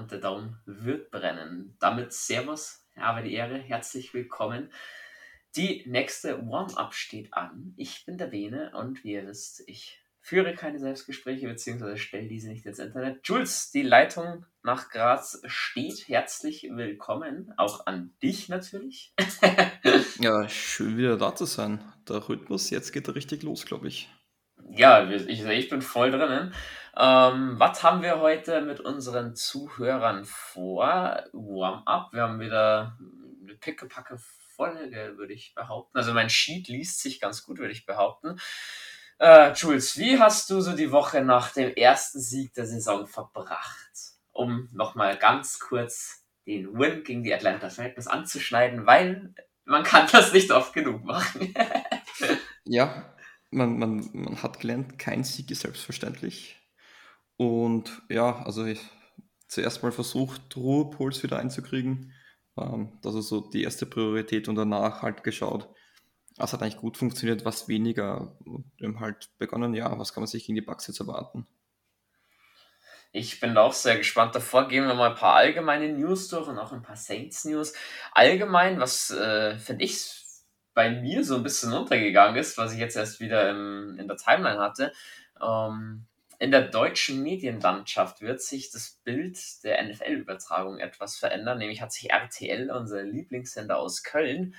und der Daumen wird brennen. Damit Servus, habe die Ehre, herzlich willkommen. Die nächste Warm-up steht an. Ich bin der Bene und wie ihr wisst, ich führe keine Selbstgespräche bzw. stelle diese nicht ins Internet. Jules, die Leitung nach Graz steht. Herzlich willkommen, auch an dich natürlich. ja, schön wieder da zu sein. Der Rhythmus, jetzt geht er richtig los, glaube ich. Ja, ich, ich bin voll drinnen. Ähm, was haben wir heute mit unseren Zuhörern vor? Warm-up. Wir haben wieder eine pickepacke Folge, würde ich behaupten. Also mein Sheet liest sich ganz gut, würde ich behaupten. Äh, Jules, wie hast du so die Woche nach dem ersten Sieg der Saison verbracht? Um nochmal ganz kurz den Win gegen die Atlanta Falcons anzuschneiden, weil man kann das nicht oft genug machen. ja, man, man, man hat gelernt, kein Sieg ist selbstverständlich. Und ja, also ich zuerst mal versucht, Ruhepuls wieder einzukriegen. Ähm, das ist so die erste Priorität und danach halt geschaut, was hat eigentlich gut funktioniert, was weniger. Und halt begonnen, ja, was kann man sich gegen die Bugs jetzt erwarten? Ich bin auch sehr gespannt. Davor gehen wir mal ein paar allgemeine News durch und auch ein paar Saints-News. Allgemein, was äh, finde ich bei mir so ein bisschen untergegangen ist, was ich jetzt erst wieder im, in der Timeline hatte. Ähm, in der deutschen Medienlandschaft wird sich das Bild der NFL-Übertragung etwas verändern. Nämlich hat sich RTL, unser Lieblingssender aus Köln,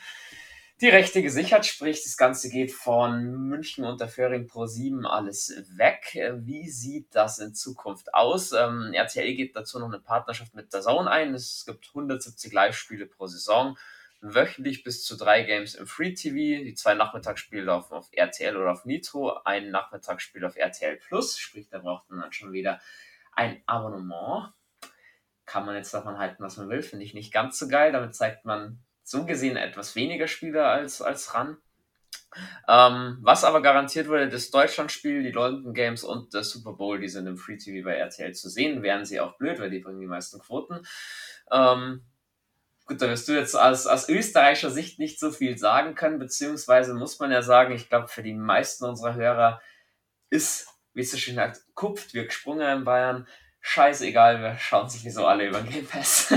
die Rechte gesichert, sprich das Ganze geht von München unter Föhring Pro 7 alles weg. Wie sieht das in Zukunft aus? Ähm, RTL geht dazu noch eine Partnerschaft mit der Zone ein. Es gibt 170 Live-Spiele pro Saison wöchentlich bis zu drei Games im Free TV, die zwei Nachmittagsspiele auf, auf RTL oder auf Nitro, ein Nachmittagsspiel auf RTL Plus, sprich, da braucht man dann schon wieder ein Abonnement. Kann man jetzt davon halten, was man will, finde ich nicht ganz so geil. Damit zeigt man so gesehen etwas weniger Spiele als, als ran. Ähm, was aber garantiert wurde, das Deutschlandspiel, die London Games und der Super Bowl, die sind im Free TV bei RTL zu sehen. Wären sie auch blöd, weil die bringen die meisten Quoten. Ähm, Gut, da wirst du jetzt aus, aus österreichischer Sicht nicht so viel sagen können, beziehungsweise muss man ja sagen, ich glaube, für die meisten unserer Hörer ist, wie es so schön sagt, kupft wir gesprungen in Bayern. Scheißegal, wir schauen sich so alle über den Game Pass.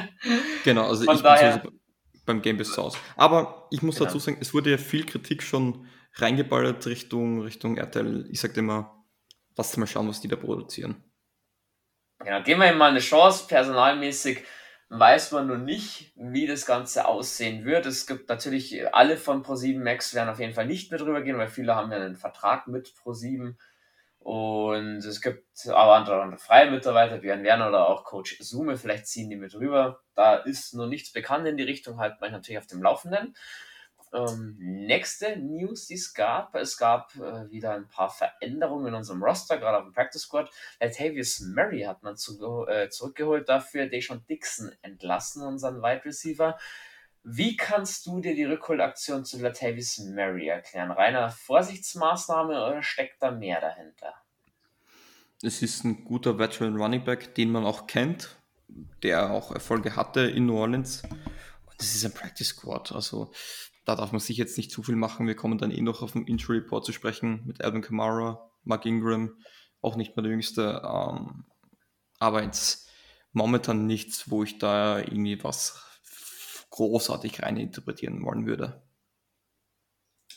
genau, also Von ich daher, bin beim Game Pass Hause. Aber ich muss genau. dazu sagen, es wurde ja viel Kritik schon reingeballert Richtung, Richtung RTL. Ich sage immer, lass mal schauen, was die da produzieren. Genau, geben wir ihm mal eine Chance, personalmäßig weiß man noch nicht, wie das Ganze aussehen wird. Es gibt natürlich, alle von Pro7 Max werden auf jeden Fall nicht mehr drüber gehen, weil viele haben ja einen Vertrag mit Pro7. Und es gibt aber andere, andere freie Mitarbeiter, Björn Werner oder auch Coach Sume, vielleicht ziehen die mit rüber. Da ist noch nichts bekannt in die Richtung, halt man natürlich auf dem Laufenden. Ähm, nächste News, die es gab, es gab äh, wieder ein paar Veränderungen in unserem Roster, gerade auf dem Practice Squad. Latavius Murray hat man zu, äh, zurückgeholt, dafür Deshaun Dixon entlassen, unseren Wide Receiver. Wie kannst du dir die Rückholaktion zu Latavius Murray erklären? Reiner Vorsichtsmaßnahme oder steckt da mehr dahinter? Es ist ein guter Veteran Running Back, den man auch kennt, der auch Erfolge hatte in New Orleans. Und das ist ein Practice Squad. Also da darf man sich jetzt nicht zu viel machen. Wir kommen dann eh noch auf den Injury Report zu sprechen mit Alvin Kamara, Mark Ingram, auch nicht mehr der Jüngste. Ähm, aber jetzt momentan nichts, wo ich da irgendwie was großartig reininterpretieren wollen würde.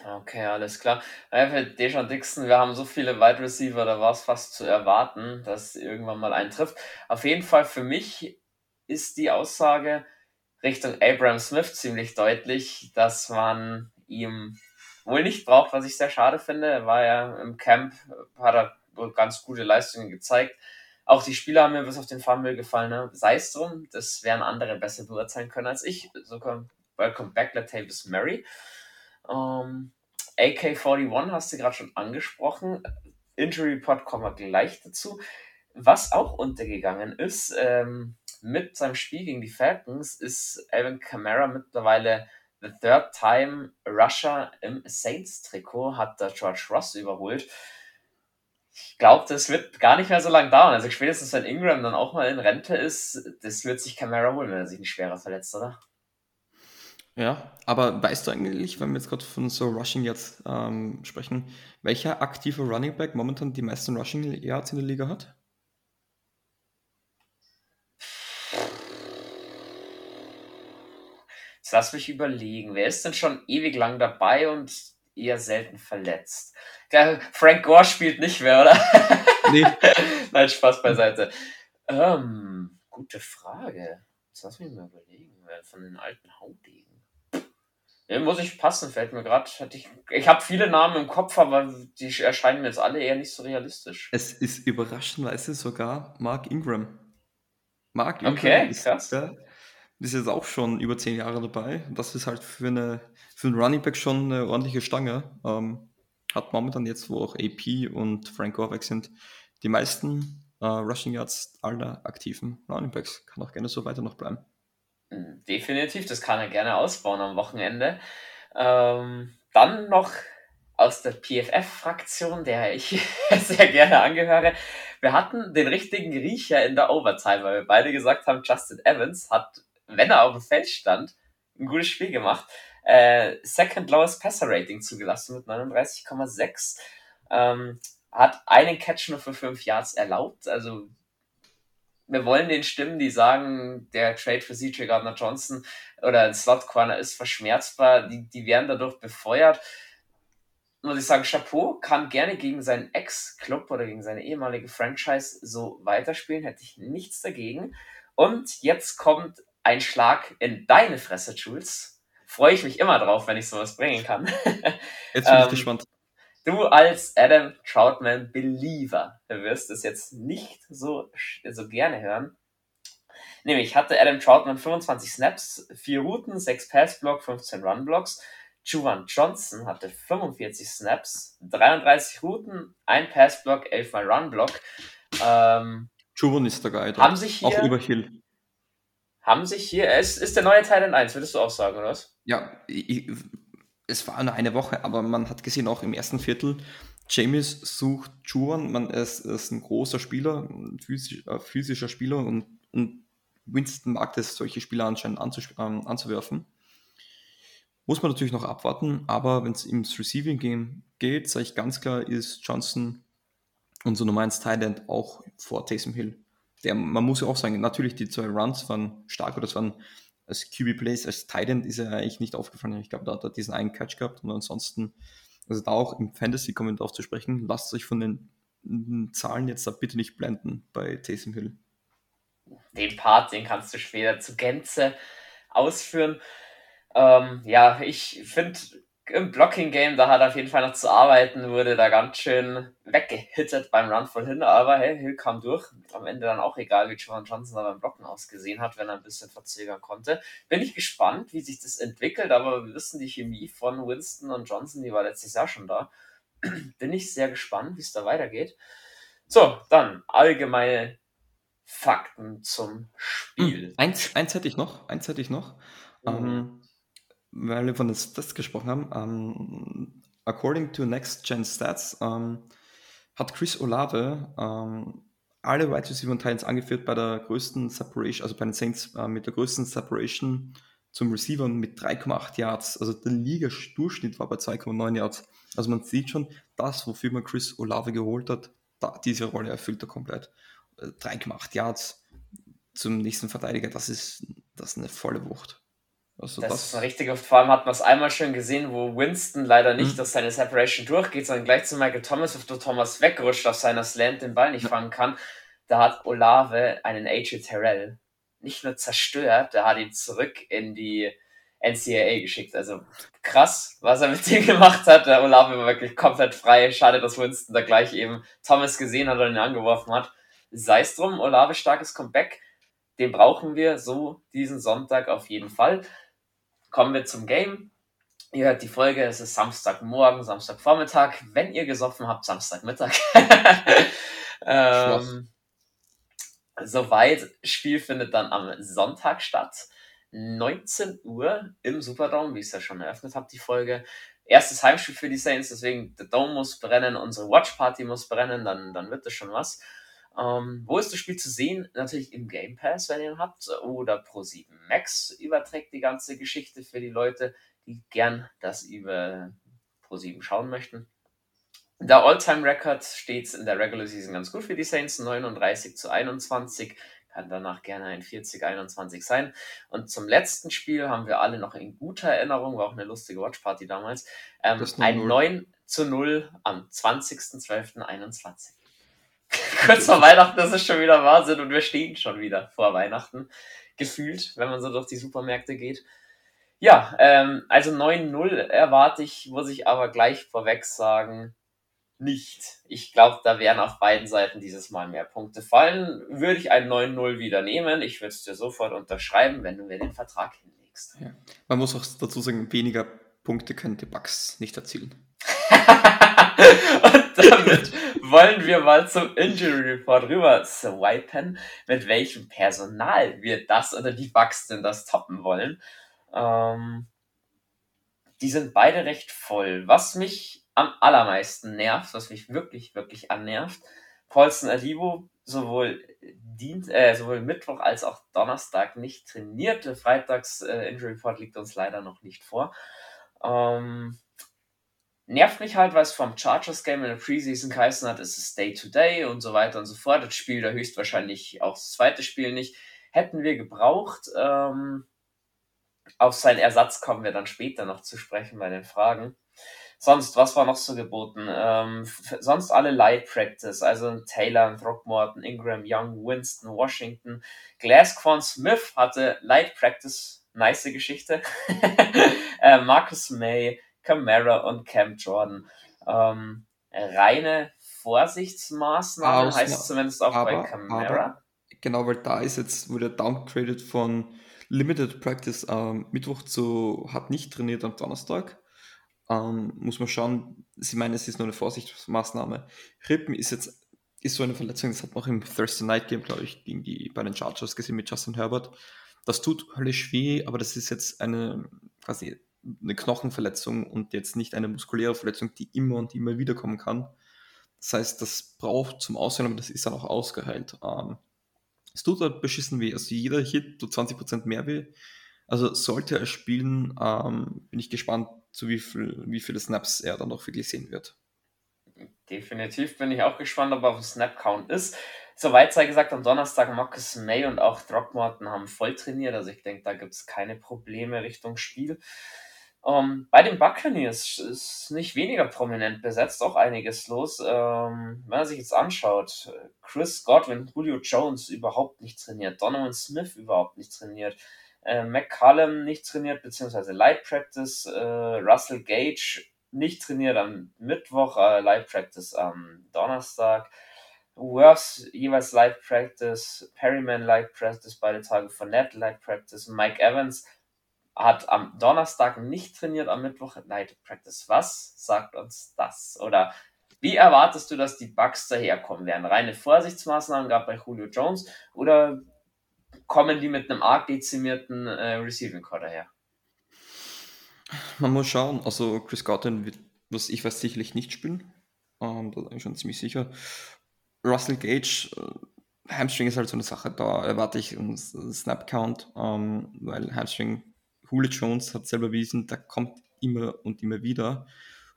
Okay, alles klar. Für Dejan Dixon, wir haben so viele Wide Receiver, da war es fast zu erwarten, dass irgendwann mal eintrifft. Auf jeden Fall für mich ist die Aussage, Richtung Abraham Smith ziemlich deutlich, dass man ihm wohl nicht braucht, was ich sehr schade finde. Er war ja im Camp, hat er ganz gute Leistungen gezeigt. Auch die Spieler haben mir bis auf den Fumble gefallen. Ne? Sei es drum, das werden andere besser beurteilen können als ich. Sogar Welcome back, Latavius Murray. Ähm, AK-41 hast du gerade schon angesprochen. Injury Report kommen wir gleich dazu. Was auch untergegangen ist, ähm, mit seinem Spiel gegen die Falcons ist Alvin Kamara mittlerweile the third time Rusher im Saints-Trikot, hat der George Ross überholt. Ich glaube, das wird gar nicht mehr so lange dauern. Also spätestens wenn Ingram dann auch mal in Rente ist, das wird sich Kamara holen, wenn er sich nicht schwerer verletzt, oder? Ja, aber weißt du eigentlich, wenn wir jetzt gerade von so Rushing jetzt ähm, sprechen, welcher aktive Running Back momentan die meisten Rushing Yards in der Liga hat? Jetzt lass mich überlegen, wer ist denn schon ewig lang dabei und eher selten verletzt? Frank Gore spielt nicht mehr, oder? Nee. Nein, Spaß beiseite. Ähm, gute Frage. Jetzt lass mich mal überlegen, wer von den alten Haudegen. Ja, muss ich passen, fällt mir gerade. Ich, ich habe viele Namen im Kopf, aber die erscheinen mir jetzt alle eher nicht so realistisch. Es ist überraschenderweise sogar Mark Ingram. Mark Ingram okay, ist, krass. Der, ist jetzt auch schon über zehn Jahre dabei. Das ist halt für, eine, für einen Running Back schon eine ordentliche Stange. Ähm, hat momentan jetzt, wo auch AP und Frank Gore weg sind, die meisten äh, Rushing Yards aller aktiven Running Backs. Kann auch gerne so weiter noch bleiben. Definitiv, das kann er gerne ausbauen am Wochenende. Ähm, dann noch aus der PFF-Fraktion, der ich sehr gerne angehöre. Wir hatten den richtigen Riecher in der Overtime, weil wir beide gesagt haben, Justin Evans hat, wenn er auf dem Feld stand, ein gutes Spiel gemacht. Äh, second lowest Passer Rating zugelassen mit 39,6. Ähm, hat einen Catch nur für 5 Yards erlaubt. Also wir wollen den stimmen, die sagen, der Trade für CJ Gardner Johnson oder ein Slot Corner ist verschmerzbar, die, die werden dadurch befeuert. Muss ich sagen, Chapeau kann gerne gegen seinen Ex-Club oder gegen seine ehemalige Franchise so weiterspielen, hätte ich nichts dagegen. Und jetzt kommt ein Schlag in deine Fresse, Jules. Freue ich mich immer drauf, wenn ich sowas bringen kann. Jetzt bin ich ähm, gespannt. Du als Adam Troutman Believer wirst es jetzt nicht so, so gerne hören. Nämlich hatte Adam Troutman 25 Snaps, 4 Routen, 6 Passblock, 15 Runblocks. Juwan Johnson hatte 45 Snaps, 33 Routen, 1 Passblock, 11 mal Runblock. Ähm, Juwan ist der Guide. Haben sich hier, auch über Hill. Haben sich hier, ist, ist der neue Teil in 1, würdest du auch sagen, oder was? Ja, ich, es war nur eine Woche, aber man hat gesehen, auch im ersten Viertel, James sucht Juan, man ist, ist ein großer Spieler, ein physisch, äh, physischer Spieler und, und, Winston mag es, solche Spieler anscheinend ähm, anzuwerfen. Muss man natürlich noch abwarten, aber wenn es ins Receiving Game geht, sage ich ganz klar, ist Johnson unser Nummer 1 Thailand auch vor Taysom Hill. Der, man muss ja auch sagen, natürlich die zwei Runs waren stark oder es waren als QB Plays, als Titan ist er eigentlich nicht aufgefallen. Ich glaube, da hat er diesen einen Catch gehabt und ansonsten, also da auch im Fantasy-Kommentar zu sprechen, lasst euch von den Zahlen jetzt da bitte nicht blenden bei Taysom Hill. Den Part, den kannst du später zu Gänze ausführen. Ähm, ja, ich finde, im Blocking-Game, da hat er auf jeden Fall noch zu arbeiten, wurde da ganz schön weggehittet beim Run von hin, aber hey, Hill kam durch. Am Ende dann auch egal, wie Jovan Johnson da beim Blocken ausgesehen hat, wenn er ein bisschen verzögern konnte. Bin ich gespannt, wie sich das entwickelt, aber wir wissen, die Chemie von Winston und Johnson, die war letztes Jahr schon da. Bin ich sehr gespannt, wie es da weitergeht. So, dann allgemeine Fakten zum Spiel. Hm, eins, eins hätte ich noch, eins hätte ich noch. Mhm. Ähm, weil wir von den Stats gesprochen haben, um, ähm, according to Next Gen Stats um, ähm, hat Chris Olave um, ähm, alle Wide Receiver und Titans angeführt bei der größten Separation, also bei den Saints uh, mit der größten Separation zum Receiver mit 3,8 Yards. Also der Liga-Durchschnitt war bei 2,9 Yards. Also man sieht schon, das, wofür man Chris Olave geholt hat, da, diese Rolle erfüllt er komplett. 3,8 Yards zum nächsten Verteidiger, das ist, das ist eine volle Wucht. Also das, das ist eine richtige, vor allem hat man es einmal schon gesehen, wo Winston leider nicht mhm. durch seine Separation durchgeht, sondern gleich zu Michael Thomas, auf der Thomas wegrutscht auf seiner Slant, den Ball nicht fangen kann. Da hat Olave einen AJ Terrell nicht nur zerstört, der hat ihn zurück in die NCAA geschickt. Also krass, was er mit dem gemacht hat. Der Olave war wirklich komplett frei. Schade, dass Winston da gleich eben Thomas gesehen hat und ihn angeworfen hat. Sei es drum, Olave starkes Comeback. Den brauchen wir so diesen Sonntag auf jeden Fall kommen wir zum Game. Ihr hört die Folge, es ist Samstagmorgen, Samstagvormittag. Wenn ihr gesoffen habt, Samstagmittag. ähm, soweit. Spiel findet dann am Sonntag statt. 19 Uhr im Superdome, wie ich es ja schon eröffnet habe, die Folge. Erstes Heimspiel für die Saints, deswegen der Dome muss brennen, unsere Watch Party muss brennen, dann, dann wird das schon was. Ähm, wo ist das Spiel zu sehen? Natürlich im Game Pass, wenn ihr ihn habt, oder Pro7 Max überträgt die ganze Geschichte für die Leute, die gern das über Pro7 schauen möchten. Der All-Time-Record steht in der Regular Season ganz gut für die Saints, 39 zu 21. kann danach gerne ein 40-21 sein. Und zum letzten Spiel haben wir alle noch in guter Erinnerung, war auch eine lustige Watchparty damals, ähm, ein 9 zu 0 am 20.12.21. Kurz vor Weihnachten, das ist schon wieder Wahnsinn und wir stehen schon wieder vor Weihnachten, gefühlt, wenn man so durch die Supermärkte geht. Ja, ähm, also 9-0 erwarte ich, muss ich aber gleich vorweg sagen, nicht. Ich glaube, da werden auf beiden Seiten dieses Mal mehr Punkte fallen. Würde ich ein 9-0 wieder nehmen. Ich würde es dir sofort unterschreiben, wenn du mir den Vertrag hinlegst. Ja. Man muss auch dazu sagen, weniger Punkte können die Bugs nicht erzielen. Und damit wollen wir mal zum Injury Report rüber swipen, mit welchem Personal wir das oder die Bugs denn das toppen wollen. Ähm, die sind beide recht voll. Was mich am allermeisten nervt, was mich wirklich, wirklich annervt, Paulson Alivo sowohl, dient, äh, sowohl Mittwoch als auch Donnerstag nicht trainiert. Der Freitags äh, Injury Report liegt uns leider noch nicht vor. Ähm, nervt mich halt, es vom Chargers Game in der Preseason geheißen hat, es ist Day to Day und so weiter und so fort. Das Spiel da höchstwahrscheinlich auch das zweite Spiel nicht. Hätten wir gebraucht. Ähm, auf seinen Ersatz kommen wir dann später noch zu sprechen bei den Fragen. Sonst, was war noch so geboten? Ähm, sonst alle Light Practice, also Taylor, Throckmorton, Ingram, Young, Winston, Washington. Glasquan Smith hatte Light Practice, nice Geschichte. äh, Marcus May, Camara und Cam Jordan. Ähm, reine Vorsichtsmaßnahme Ausna heißt zumindest auch aber, bei Camara. genau, weil da ist jetzt, wurde downgraded von Limited Practice am Mittwoch zu, hat nicht trainiert am Donnerstag. Ähm, muss man schauen, sie meinen, es ist nur eine Vorsichtsmaßnahme. Rippen ist jetzt ist so eine Verletzung, das hat man auch im Thursday Night Game, glaube ich, gegen die bei den Chargers gesehen mit Justin Herbert. Das tut höllisch weh, aber das ist jetzt eine quasi eine Knochenverletzung und jetzt nicht eine muskuläre Verletzung, die immer und immer wieder kommen kann. Das heißt, das braucht zum Aussehen, aber das ist dann auch ausgeheilt. Ähm, es tut halt beschissen weh. Also jeder Hit tut 20% mehr weh. Also sollte er spielen, ähm, bin ich gespannt, zu wie, viel, wie viele Snaps er dann noch wirklich sehen wird. Definitiv bin ich auch gespannt, ob er auf dem Snap-Count ist. Soweit sei gesagt, am Donnerstag Marcus May und auch Throckmorton haben voll trainiert. Also ich denke, da gibt es keine Probleme Richtung Spiel. Ähm, bei den Buccaneers ist nicht weniger prominent besetzt, auch einiges los. Ähm, wenn man sich jetzt anschaut, Chris Godwin, Julio Jones überhaupt nicht trainiert, Donovan Smith überhaupt nicht trainiert, äh, McCallum nicht trainiert, beziehungsweise Light Practice, äh, Russell Gage nicht trainiert am Mittwoch, äh, Light Practice am Donnerstag, Worths jeweils Light Practice, Perryman Light Practice, beide Tage von Net Light Practice, Mike Evans hat am Donnerstag nicht trainiert, am Mittwoch Night Practice. Was sagt uns das? Oder wie erwartest du, dass die Bugs daherkommen werden? Reine Vorsichtsmaßnahmen gab bei Julio Jones oder kommen die mit einem arg dezimierten äh, Receiving Core daher? Man muss schauen. Also Chris Godwin wird, was ich weiß, sicherlich nicht spielen. Ähm, da bin ich schon ziemlich sicher. Russell Gage, äh, Hamstring ist halt so eine Sache, da erwarte ich einen Snap Count, ähm, weil Hamstring Julio Jones hat selber bewiesen, da kommt immer und immer wieder.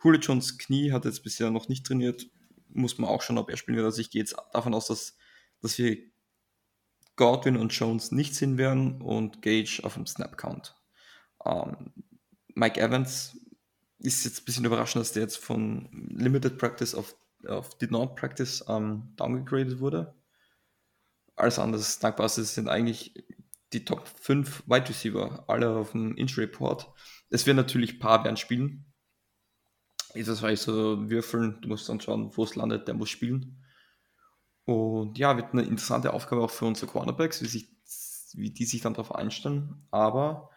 Julio Jones Knie hat jetzt bisher noch nicht trainiert, muss man auch schauen, ob er spielen wird. Also ich gehe jetzt davon aus, dass, dass wir Godwin und Jones nicht sehen werden und Gage auf dem Snap-Count. Ähm, Mike Evans ist jetzt ein bisschen überraschend, dass der jetzt von Limited Practice auf, auf Did Not Practice ähm, downgegradet wurde. Alles anderes dankbar sind eigentlich die Top 5 Wide Receiver, alle auf dem Injury Report. Es werden natürlich ein paar werden spielen. Das war so würfeln, du musst dann schauen, wo es landet, der muss spielen. Und ja, wird eine interessante Aufgabe auch für unsere Cornerbacks, wie, sich, wie die sich dann darauf einstellen. Aber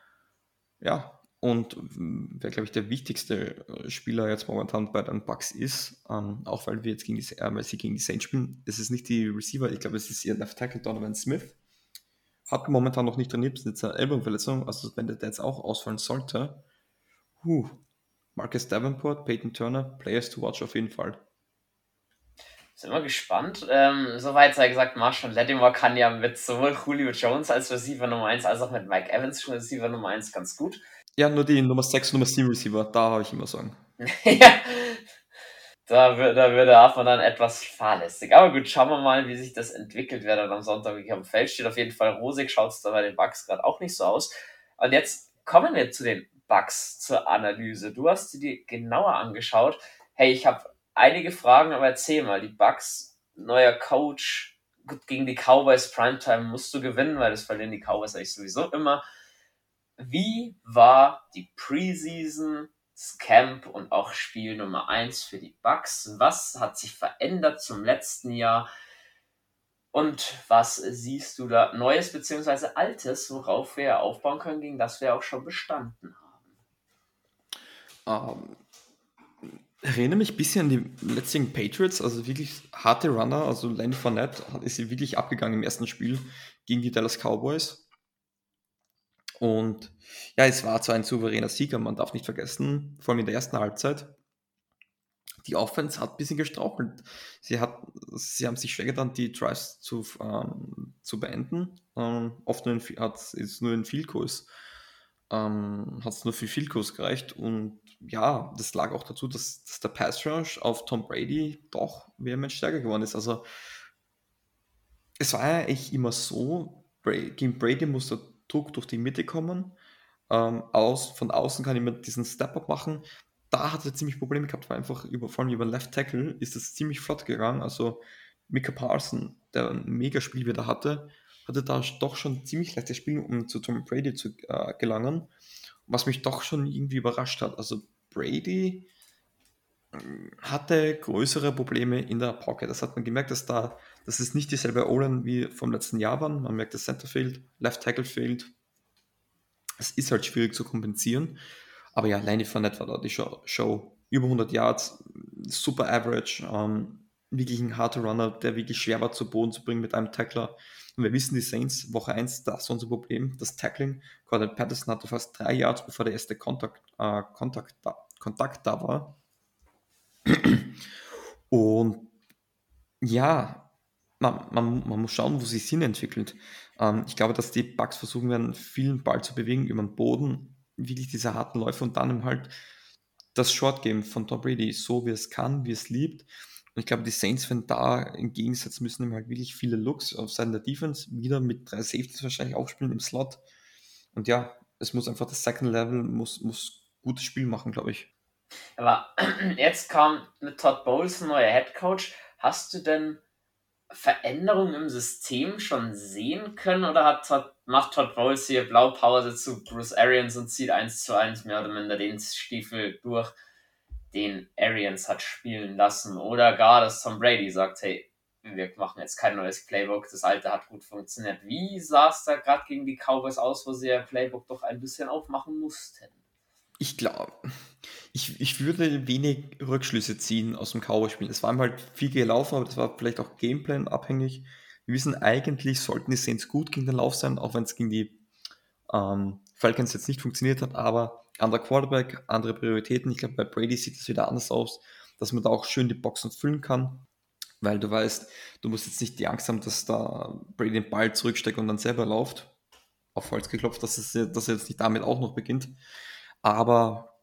ja, und wer, glaube ich, der wichtigste äh, Spieler jetzt momentan bei den Bucks ist, ähm, auch weil wir jetzt gegen die, äh, weil sie gegen die Saints spielen, es ist nicht die Receiver, ich glaube, es ist ihr Left Tackle Donovan Smith hat momentan noch nicht trainiert, ist eine Ellbogenverletzung, also wenn der jetzt auch ausfallen sollte, huh, Marcus Davenport, Peyton Turner, Players to watch auf jeden Fall. Sind wir gespannt. Ähm, soweit sei gesagt, Marshall Lattimore kann ja mit sowohl Julio Jones als Receiver Nummer 1 als auch mit Mike Evans schon Receiver Nummer 1 ganz gut. Ja, nur die Nummer 6, Nummer 7 Receiver, da habe ich immer Sorgen. ja, da, wird, da wird der Hafen dann etwas fahrlässig. Aber gut, schauen wir mal, wie sich das entwickelt, wer dann am Sonntag wirklich am Feld steht. Auf jeden Fall rosig schaut es da bei den Bugs gerade auch nicht so aus. Und jetzt kommen wir zu den Bugs zur Analyse. Du hast sie dir genauer angeschaut. Hey, ich habe einige Fragen, aber erzähl mal, die Bugs, neuer Coach, gut, gegen die Cowboys Primetime musst du gewinnen, weil das verlieren die Cowboys eigentlich sowieso immer. Wie war die Preseason Camp und auch Spiel Nummer 1 für die Bucks. Was hat sich verändert zum letzten Jahr? Und was siehst du da Neues bzw. Altes, worauf wir aufbauen können, gegen das wir auch schon bestanden haben? Ähm, erinnere mich ein bisschen an die letzten Patriots, also wirklich harte Runner. Also Lenny Fournette ist sie wirklich abgegangen im ersten Spiel gegen die Dallas Cowboys. Und ja, es war zwar ein souveräner Sieger, man darf nicht vergessen, vor allem in der ersten Halbzeit. Die Offense hat ein bisschen gestrauchelt. Sie, hat, sie haben sich schwer getan, die Drives zu, ähm, zu beenden. Ähm, oft nur in, hat es nur in Field ähm, nur für Field Goals gereicht. Und ja, das lag auch dazu, dass, dass der Pass Rush auf Tom Brady doch vehement stärker geworden ist. Also es war ja eigentlich immer so, gegen Brady musste Druck durch die Mitte kommen. Ähm, aus, von außen kann ich mir diesen Step-Up machen. Da hat er ziemlich Probleme gehabt, weil einfach über, vor allem über Left Tackle ist es ziemlich flott gegangen. Also Mika Parson, der ein mega Spiel wieder hatte, hatte da doch schon ziemlich leichtes Spiel, um zu Tom Brady zu äh, gelangen. Was mich doch schon irgendwie überrascht hat. Also Brady hatte größere Probleme in der Pocket. Das hat man gemerkt, dass da, dass es nicht dieselbe O-Line wie vom letzten Jahr waren. Man merkt, das Center fehlt, Left Tackle fehlt, es ist halt schwierig zu kompensieren. Aber ja, Lenny Fournette war da die Show. Show. Über 100 Yards, super Average, ähm, wirklich ein harter Runner, der wirklich schwer war zu Boden zu bringen mit einem Tackler. Und wir wissen, die Saints, Woche 1, das war unser Problem, das Tackling. Gordon Patterson hatte fast drei Yards, bevor der erste Kontakt, äh, Kontakt, da, Kontakt da war. Und ja, man, man, man muss schauen, wo sich Sinn entwickelt. Ähm, ich glaube, dass die Bugs versuchen werden, vielen Ball zu bewegen über den Boden, wirklich diese harten Läufe und dann halt das Short Game von Tom Brady, so wie es kann, wie es liebt. Und ich glaube, die Saints werden da im Gegensatz müssen ihm halt wirklich viele Looks auf Seiten der Defense wieder mit drei Safeties wahrscheinlich aufspielen im Slot. Und ja, es muss einfach das Second Level, muss, muss gutes Spiel machen, glaube ich. Aber jetzt kam mit Todd Bowles ein neuer Head Coach. Hast du denn Veränderungen im System schon sehen können oder hat Todd, macht Todd Bowles hier Blaupause zu Bruce Arians und zieht eins zu eins mehr oder minder den Stiefel durch, den Arians hat spielen lassen? Oder gar, dass Tom Brady sagt, hey, wir machen jetzt kein neues Playbook, das alte hat gut funktioniert. Wie sah es da gerade gegen die Cowboys aus, wo sie ihr Playbook doch ein bisschen aufmachen mussten? Ich glaube, ich, ich würde wenig Rückschlüsse ziehen aus dem Cowboy-Spiel. Es war halt viel gelaufen, aber das war vielleicht auch Gameplan abhängig. Wir wissen eigentlich, sollten die Saints gut gegen den Lauf sein, auch wenn es gegen die ähm, Falcons jetzt nicht funktioniert hat, aber anderer Quarterback, andere Prioritäten. Ich glaube, bei Brady sieht es wieder anders aus, dass man da auch schön die Boxen füllen kann, weil du weißt, du musst jetzt nicht die Angst haben, dass da Brady den Ball zurücksteckt und dann selber läuft. Auf Holz geklopft, dass, es, dass er jetzt nicht damit auch noch beginnt. Aber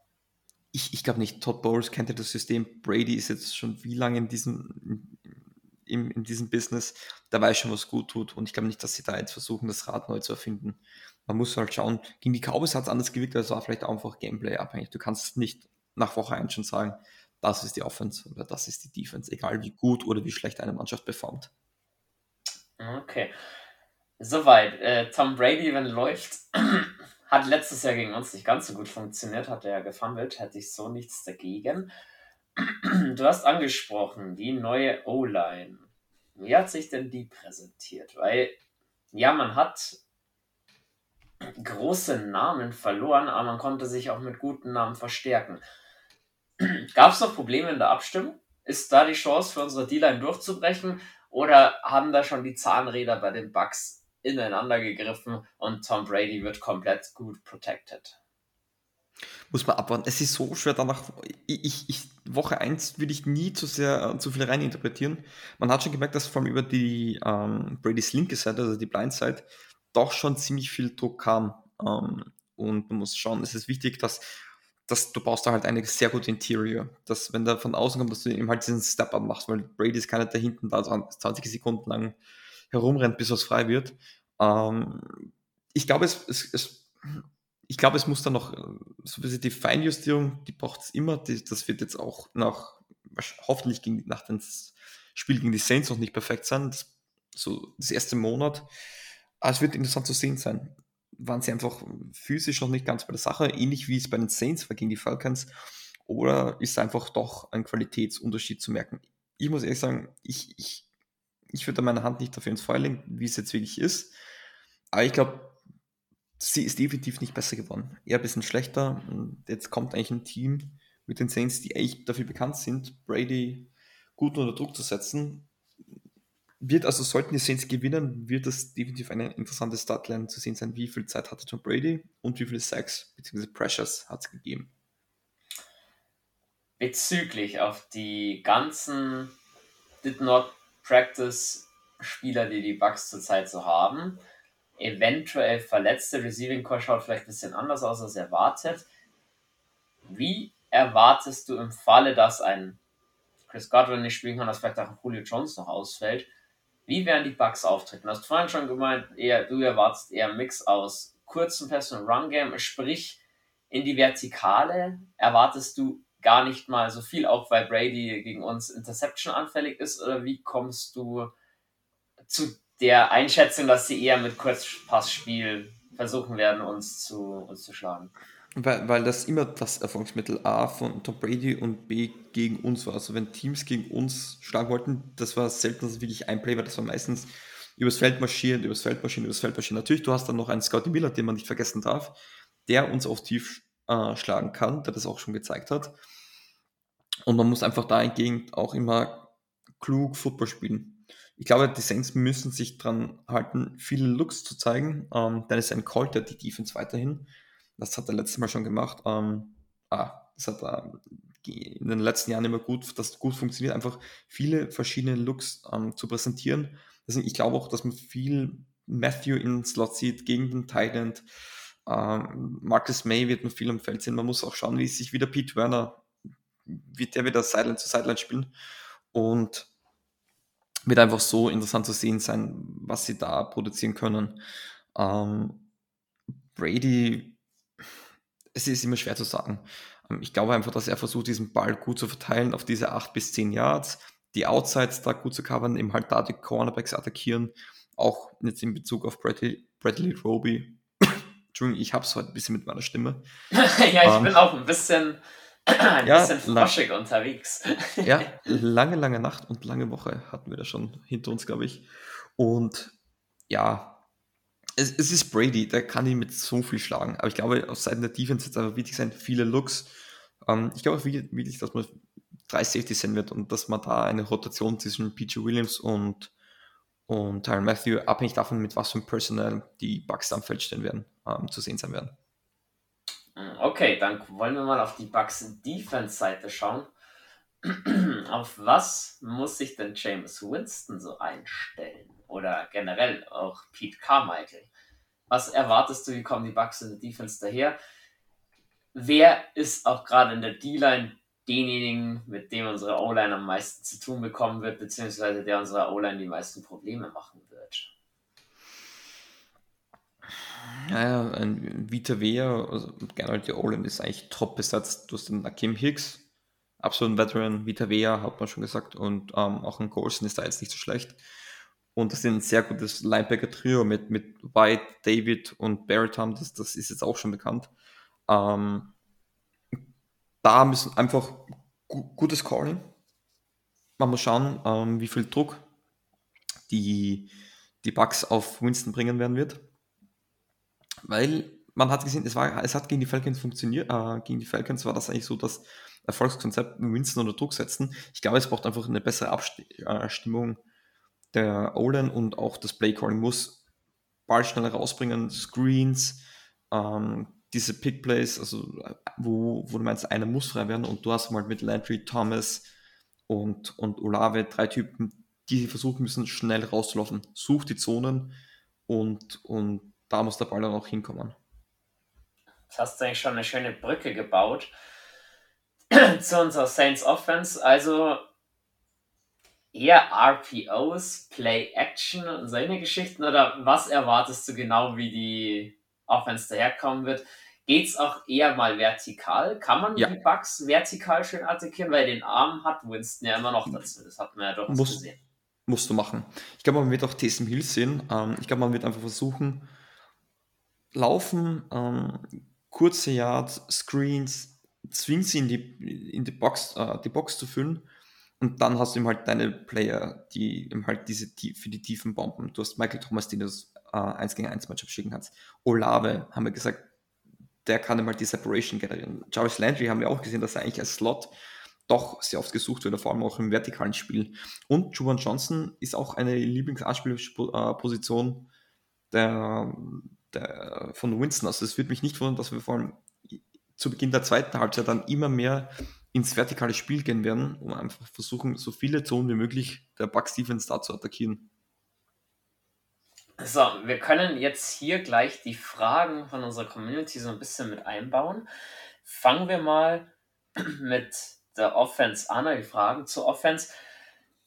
ich, ich glaube nicht, Todd Bowles kennt ja das System. Brady ist jetzt schon wie lange in diesem, in, in diesem Business, der weiß schon, was gut tut. Und ich glaube nicht, dass sie da jetzt versuchen, das Rad neu zu erfinden. Man muss halt schauen, gegen die Cowboys hat es anders gewirkt, also war vielleicht einfach Gameplay abhängig. Du kannst nicht nach Woche 1 schon sagen, das ist die Offense oder das ist die Defense, egal wie gut oder wie schlecht eine Mannschaft performt. Okay. Soweit. Äh, Tom Brady, wenn läuft, Hat letztes Jahr gegen uns nicht ganz so gut funktioniert, hat er ja gefummelt, hätte ich so nichts dagegen. Du hast angesprochen, die neue O-Line. Wie hat sich denn die präsentiert? Weil, ja, man hat große Namen verloren, aber man konnte sich auch mit guten Namen verstärken. Gab es noch Probleme in der Abstimmung? Ist da die Chance für unsere D-Line durchzubrechen? Oder haben da schon die Zahnräder bei den Bugs ineinander gegriffen und Tom Brady wird komplett gut protected. Muss man abwarten. Es ist so schwer danach. Ich, ich, Woche 1 würde ich nie zu sehr äh, zu viel reininterpretieren. Man hat schon gemerkt, dass vor allem über die ähm, Bradys linke Seite, also die Blind Side, doch schon ziemlich viel Druck kam. Ähm, und man muss schauen, es ist wichtig, dass dass du baust da halt eine sehr gute Interior. Dass, wenn der von außen kommt, dass du ihm halt diesen Step-Up machst, weil Brady ist keiner, der hinten da 20 Sekunden lang herumrennt, bis was frei wird. Ähm, ich glaube, es, es, es, ich glaube, es muss da noch so die Feinjustierung, die braucht es immer. Die, das wird jetzt auch nach, hoffentlich gegen, nach dem Spiel gegen die Saints noch nicht perfekt sein. Das, so das erste Monat. Aber es wird interessant zu sehen sein waren sie einfach physisch noch nicht ganz bei der Sache, ähnlich wie es bei den Saints war gegen die Falcons, oder ist einfach doch ein Qualitätsunterschied zu merken? Ich muss ehrlich sagen, ich, ich, ich würde meine Hand nicht dafür ins Feuer legen, wie es jetzt wirklich ist, aber ich glaube, sie ist definitiv nicht besser geworden. Eher ein bisschen schlechter. Und jetzt kommt eigentlich ein Team mit den Saints, die eigentlich dafür bekannt sind, Brady gut unter Druck zu setzen wird also, sollten die Saints gewinnen, wird das definitiv eine interessante Startline zu sehen sein, wie viel Zeit hatte Tom Brady und wie viele Sacks bzw. Pressures hat es gegeben. Bezüglich auf die ganzen Did Not Practice Spieler, die die Bucks zurzeit so haben, eventuell verletzte Receiving Core schaut vielleicht ein bisschen anders aus als erwartet. Wie erwartest du im Falle, dass ein Chris Godwin nicht spielen kann, dass vielleicht auch Julio Jones noch ausfällt, wie werden die Bugs auftreten? Du hast vorhin schon gemeint, eher, du erwartest eher einen Mix aus kurzen Pässen und Run-Game, sprich in die Vertikale erwartest du gar nicht mal so viel, auch weil Brady gegen uns Interception anfällig ist, oder wie kommst du zu der Einschätzung, dass sie eher mit Kurzpassspiel versuchen werden, uns zu, uns zu schlagen? Weil, weil das immer das Erfolgsmittel A von Tom Brady und B gegen uns war. Also wenn Teams gegen uns schlagen wollten, das war selten wirklich ein Play, weil das war meistens übers Feld marschieren, übers Feld marschieren, übers Feld marschieren. Natürlich, du hast dann noch einen Scotty Miller, den man nicht vergessen darf, der uns auf tief äh, schlagen kann, der das auch schon gezeigt hat. Und man muss einfach dahingehend auch immer klug Football spielen. Ich glaube, die Saints müssen sich dran halten, viele Looks zu zeigen. Ähm, dann ist ein Colt, der die Defense weiterhin das hat er letztes Mal schon gemacht. Ähm, ah, das hat er in den letzten Jahren immer gut, das gut funktioniert, einfach viele verschiedene Looks ähm, zu präsentieren. Deswegen, ich glaube auch, dass man viel Matthew in Slot sieht gegen den Thailand. Ähm, Marcus May wird man viel am Feld sehen. Man muss auch schauen, wie sich wieder Pete Werner, wird der wieder Sideline zu Sideline spielen. Und wird einfach so interessant zu sehen sein, was sie da produzieren können. Ähm, Brady es ist immer schwer zu sagen. Ähm, ich glaube einfach, dass er versucht, diesen Ball gut zu verteilen auf diese 8 bis 10 Yards, die Outsides da gut zu covern, eben halt da die Cornerbacks attackieren, auch jetzt in Bezug auf Bradley, Bradley Roby. Entschuldigung, ich hab's heute ein bisschen mit meiner Stimme. ja, ich ähm, bin auch ein bisschen, ein ja, bisschen froschig unterwegs. ja, lange, lange Nacht und lange Woche hatten wir da schon hinter uns, glaube ich. Und ja, es, es, ist Brady, der kann ihn mit so viel schlagen. Aber ich glaube, auf Seiten der Defense wird es einfach wichtig sein, viele Looks. Ähm, ich glaube auch wirklich, dass man drei Safety sehen wird und dass man da eine Rotation zwischen PG Williams und, und Tyron Matthew, abhängig davon, mit was für einem Personal die Bucks am Feld stehen werden, ähm, zu sehen sein werden. Hm, okay, dann wollen wir mal auf die Bucks Defense-Seite schauen. auf was muss sich denn James Winston so einstellen? oder generell auch Pete Carmichael. Was erwartest du, wie kommen die Bucks in der Defense daher? Wer ist auch gerade in der D-Line denjenigen, mit dem unsere O-Line am meisten zu tun bekommen wird, beziehungsweise der unserer O-Line die meisten Probleme machen wird? Naja, ein Vita Vea, also generell die O-Line ist eigentlich top besetzt. Du hast den Akim Hicks, absoluten Veteran, Vita Vea, hat man schon gesagt, und ähm, auch ein Golson ist da jetzt nicht so schlecht. Und das ist ein sehr gutes Linebacker-Trio mit, mit White, David und Barrett haben. Das, das ist jetzt auch schon bekannt. Ähm, da müssen einfach gu gutes Calling. Man muss schauen, ähm, wie viel Druck die, die Bugs auf Winston bringen werden wird. Weil man hat gesehen, es, war, es hat gegen die Falcons funktioniert. Äh, gegen die Falcons war das eigentlich so das Erfolgskonzept, Winston unter Druck setzen. Ich glaube, es braucht einfach eine bessere Abstimmung der O-Line und auch das Play-Calling muss Ball schneller rausbringen, Screens, ähm, diese Pick-Plays, also wo, wo du meinst, einer muss frei werden und du hast mal mit Landry, Thomas und, und Olave drei Typen, die versuchen müssen, schnell rauszulaufen. Such die Zonen und, und da muss der Ball dann auch hinkommen. Jetzt hast du eigentlich schon eine schöne Brücke gebaut zu unserer Saints Offense. Also eher RPOs, Play Action und solche Geschichten oder was erwartest du genau, wie die Offense daherkommen wird? Geht es auch eher mal vertikal? Kann man ja. die Bugs vertikal schön attackieren? Weil den Arm hat Winston ja immer noch dazu. Das hat man ja doch gesehen. Musst du machen. Ich glaube, man wird auch Taysom Hill sehen. Ähm, ich glaube, man wird einfach versuchen, laufen, ähm, kurze Yards, Screens, zwingen sie in die, in die, Box, äh, die Box zu füllen und dann hast du eben halt deine Player, die eben halt diese für die tiefen Bomben. Du hast Michael Thomas, den du das äh, 1 gegen 1 Matchup schicken kannst. Olave, haben wir gesagt, der kann eben halt die Separation generieren. Jarvis Landry haben wir auch gesehen, dass er eigentlich als Slot doch sehr oft gesucht wird, vor allem auch im vertikalen Spiel. Und Juwan Johnson ist auch eine Lieblingsanspielposition der, der, von Winston. Also es würde mich nicht wundern, dass wir vor allem zu Beginn der zweiten Halbzeit dann immer mehr ins vertikale Spiel gehen werden, um einfach versuchen, so viele Zonen wie möglich der Bucks Defense da zu attackieren. So, wir können jetzt hier gleich die Fragen von unserer Community so ein bisschen mit einbauen. Fangen wir mal mit der Offense an, die Fragen zur Offense.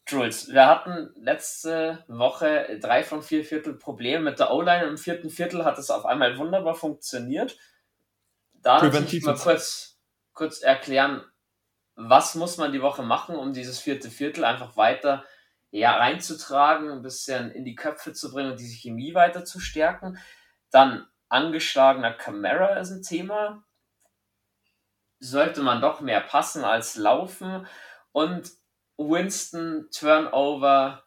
Jules, wir hatten letzte Woche drei von vier Viertel Probleme mit der O-Line. Im vierten Viertel hat es auf einmal wunderbar funktioniert. Da natürlich mal kurz, kurz erklären, was muss man die Woche machen, um dieses vierte Viertel einfach weiter ja, reinzutragen, ein bisschen in die Köpfe zu bringen und diese Chemie weiter zu stärken. Dann angeschlagener Camera ist ein Thema. Sollte man doch mehr passen als laufen. Und Winston Turnover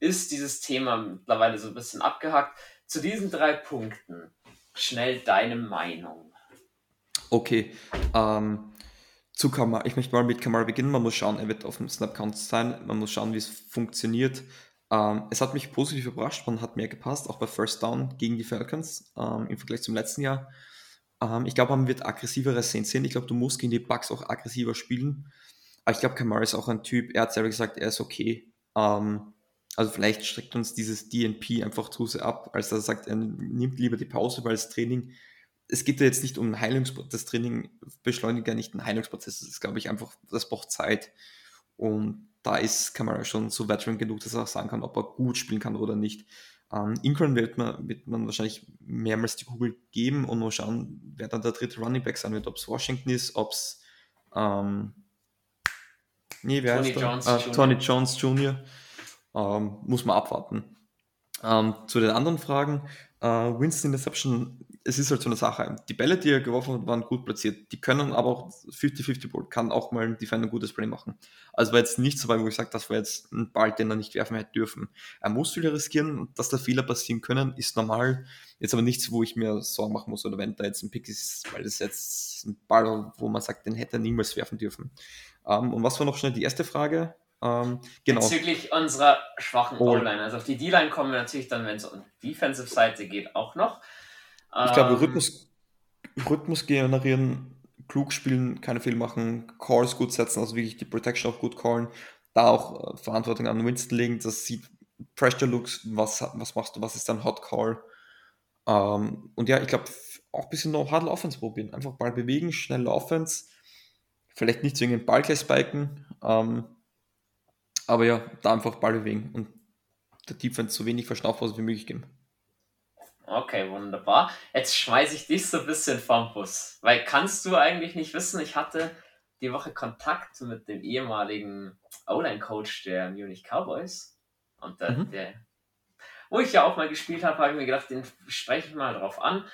ist dieses Thema mittlerweile so ein bisschen abgehackt. Zu diesen drei Punkten schnell deine Meinung. Okay, ähm, zu Kamara. Ich möchte mal mit Kamara beginnen. Man muss schauen, er wird auf dem Snap-Count sein. Man muss schauen, wie es funktioniert. Ähm, es hat mich positiv überrascht. Man hat mehr gepasst, auch bei First Down gegen die Falcons ähm, im Vergleich zum letzten Jahr. Ähm, ich glaube, man wird aggressivere Szenen sehen. Ich glaube, du musst gegen die Bugs auch aggressiver spielen. Aber ich glaube, Kamara ist auch ein Typ, er hat selber gesagt, er ist okay. Ähm, also vielleicht streckt uns dieses DNP einfach zu sehr ab, als er sagt, er nimmt lieber die Pause, weil das Training es geht ja jetzt nicht um Heilungsprozess, das Training beschleunigt ja nicht einen Heilungsprozess, das ist, glaube ich, einfach, das braucht Zeit. Und da ist Kamara schon so veteran genug, dass er auch sagen kann, ob er gut spielen kann oder nicht. Ähm, Ingram wird man, wird man wahrscheinlich mehrmals die Kugel geben und mal schauen, wer dann der dritte Running Back sein wird, ob es Washington ist, ob es ähm, nee, wer Tony, Jones, ah, Tony Jones Jr. Ähm, muss man abwarten. Ähm, zu den anderen Fragen, äh, Winston Interception es ist halt so eine Sache. Die Bälle, die er geworfen hat, waren gut platziert. Die können aber auch 50-50 Ball, kann auch mal ein Defender ein gutes Play machen. Also war jetzt nicht so weit, wo ich sage, das war jetzt ein Ball, den er nicht werfen hätte dürfen. Er muss viel riskieren, dass da Fehler passieren können, ist normal. Jetzt aber nichts, wo ich mir Sorgen machen muss, oder wenn da jetzt ein Pick ist, weil das jetzt ein Ball, wo man sagt, den hätte er niemals werfen dürfen. Um, ähm, und was war noch schnell die erste Frage? Ähm, genau. Bezüglich unserer schwachen O-Line. Also auf die D-Line kommen wir natürlich dann, wenn es um Defensive-Seite geht, auch noch. Ich glaube, ähm, Rhythmus, Rhythmus generieren, klug spielen, keine Fehler machen, Calls gut setzen, also wirklich die Protection auch gut callen, da auch äh, Verantwortung an Winston legen, das sieht Pressure Looks, was, was machst du, was ist dein Hot Call. Ähm, und ja, ich glaube, auch ein bisschen noch Huddle Offense probieren. Einfach Ball bewegen, schnelle Offense, vielleicht nicht zwingend Ball gleich spiken, ähm, aber ja, da einfach Ball bewegen und der Defense so wenig Verschnaufpause wie möglich geben. Okay, wunderbar. Jetzt schmeiße ich dich so ein bisschen vom Bus. Weil kannst du eigentlich nicht wissen, ich hatte die Woche Kontakt mit dem ehemaligen O-Line-Coach der Munich Cowboys. Und der, mhm. der, wo ich ja auch mal gespielt habe, habe ich mir gedacht, den spreche ich mal drauf an,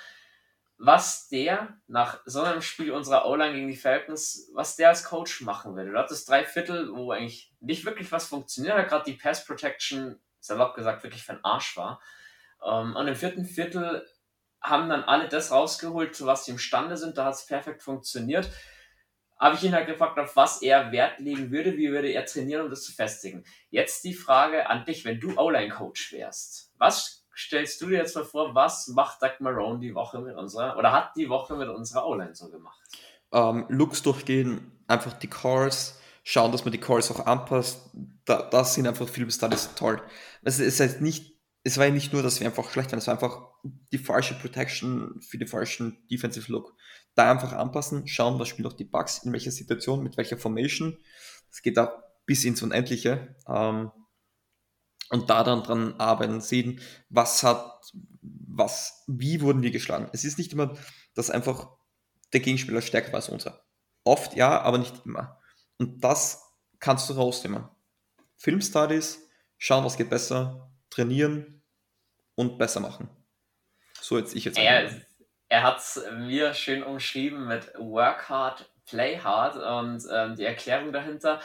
was der nach so einem Spiel unserer O-Line gegen die Falcons, was der als Coach machen würde. Du hattest drei Viertel, wo eigentlich nicht wirklich was funktioniert hat, gerade die Pass Protection, salopp gesagt, wirklich für den Arsch war. Ähm, und im vierten Viertel haben dann alle das rausgeholt, zu was sie imstande sind. Da hat es perfekt funktioniert. Habe ich ihn halt gefragt, auf was er Wert legen würde, wie würde er trainieren, um das zu festigen. Jetzt die Frage an dich, wenn du O-Line-Coach wärst. Was stellst du dir jetzt mal vor, was macht Doug Marone die Woche mit unserer, oder hat die Woche mit unserer O-Line so gemacht? Ähm, Looks durchgehen, einfach die Calls, schauen, dass man die Calls auch anpasst. Da, das sind einfach Film Studies toll. Es ist halt nicht es war ja nicht nur, dass wir einfach schlecht waren, es war einfach die falsche Protection für den falschen Defensive Look. Da einfach anpassen, schauen, was spielen auch die Bugs, in welcher Situation, mit welcher Formation. Es geht da bis ins Unendliche. Ähm, und da dann dran arbeiten, sehen, was hat, was, wie wurden wir geschlagen. Es ist nicht immer, dass einfach der Gegenspieler stärker war als unser. Oft ja, aber nicht immer. Und das kannst du rausnehmen. Filmstudies, schauen, was geht besser, trainieren und besser machen. So jetzt ich jetzt. Er, er hat es mir schön umschrieben mit Work hard, play hard und ähm, die Erklärung dahinter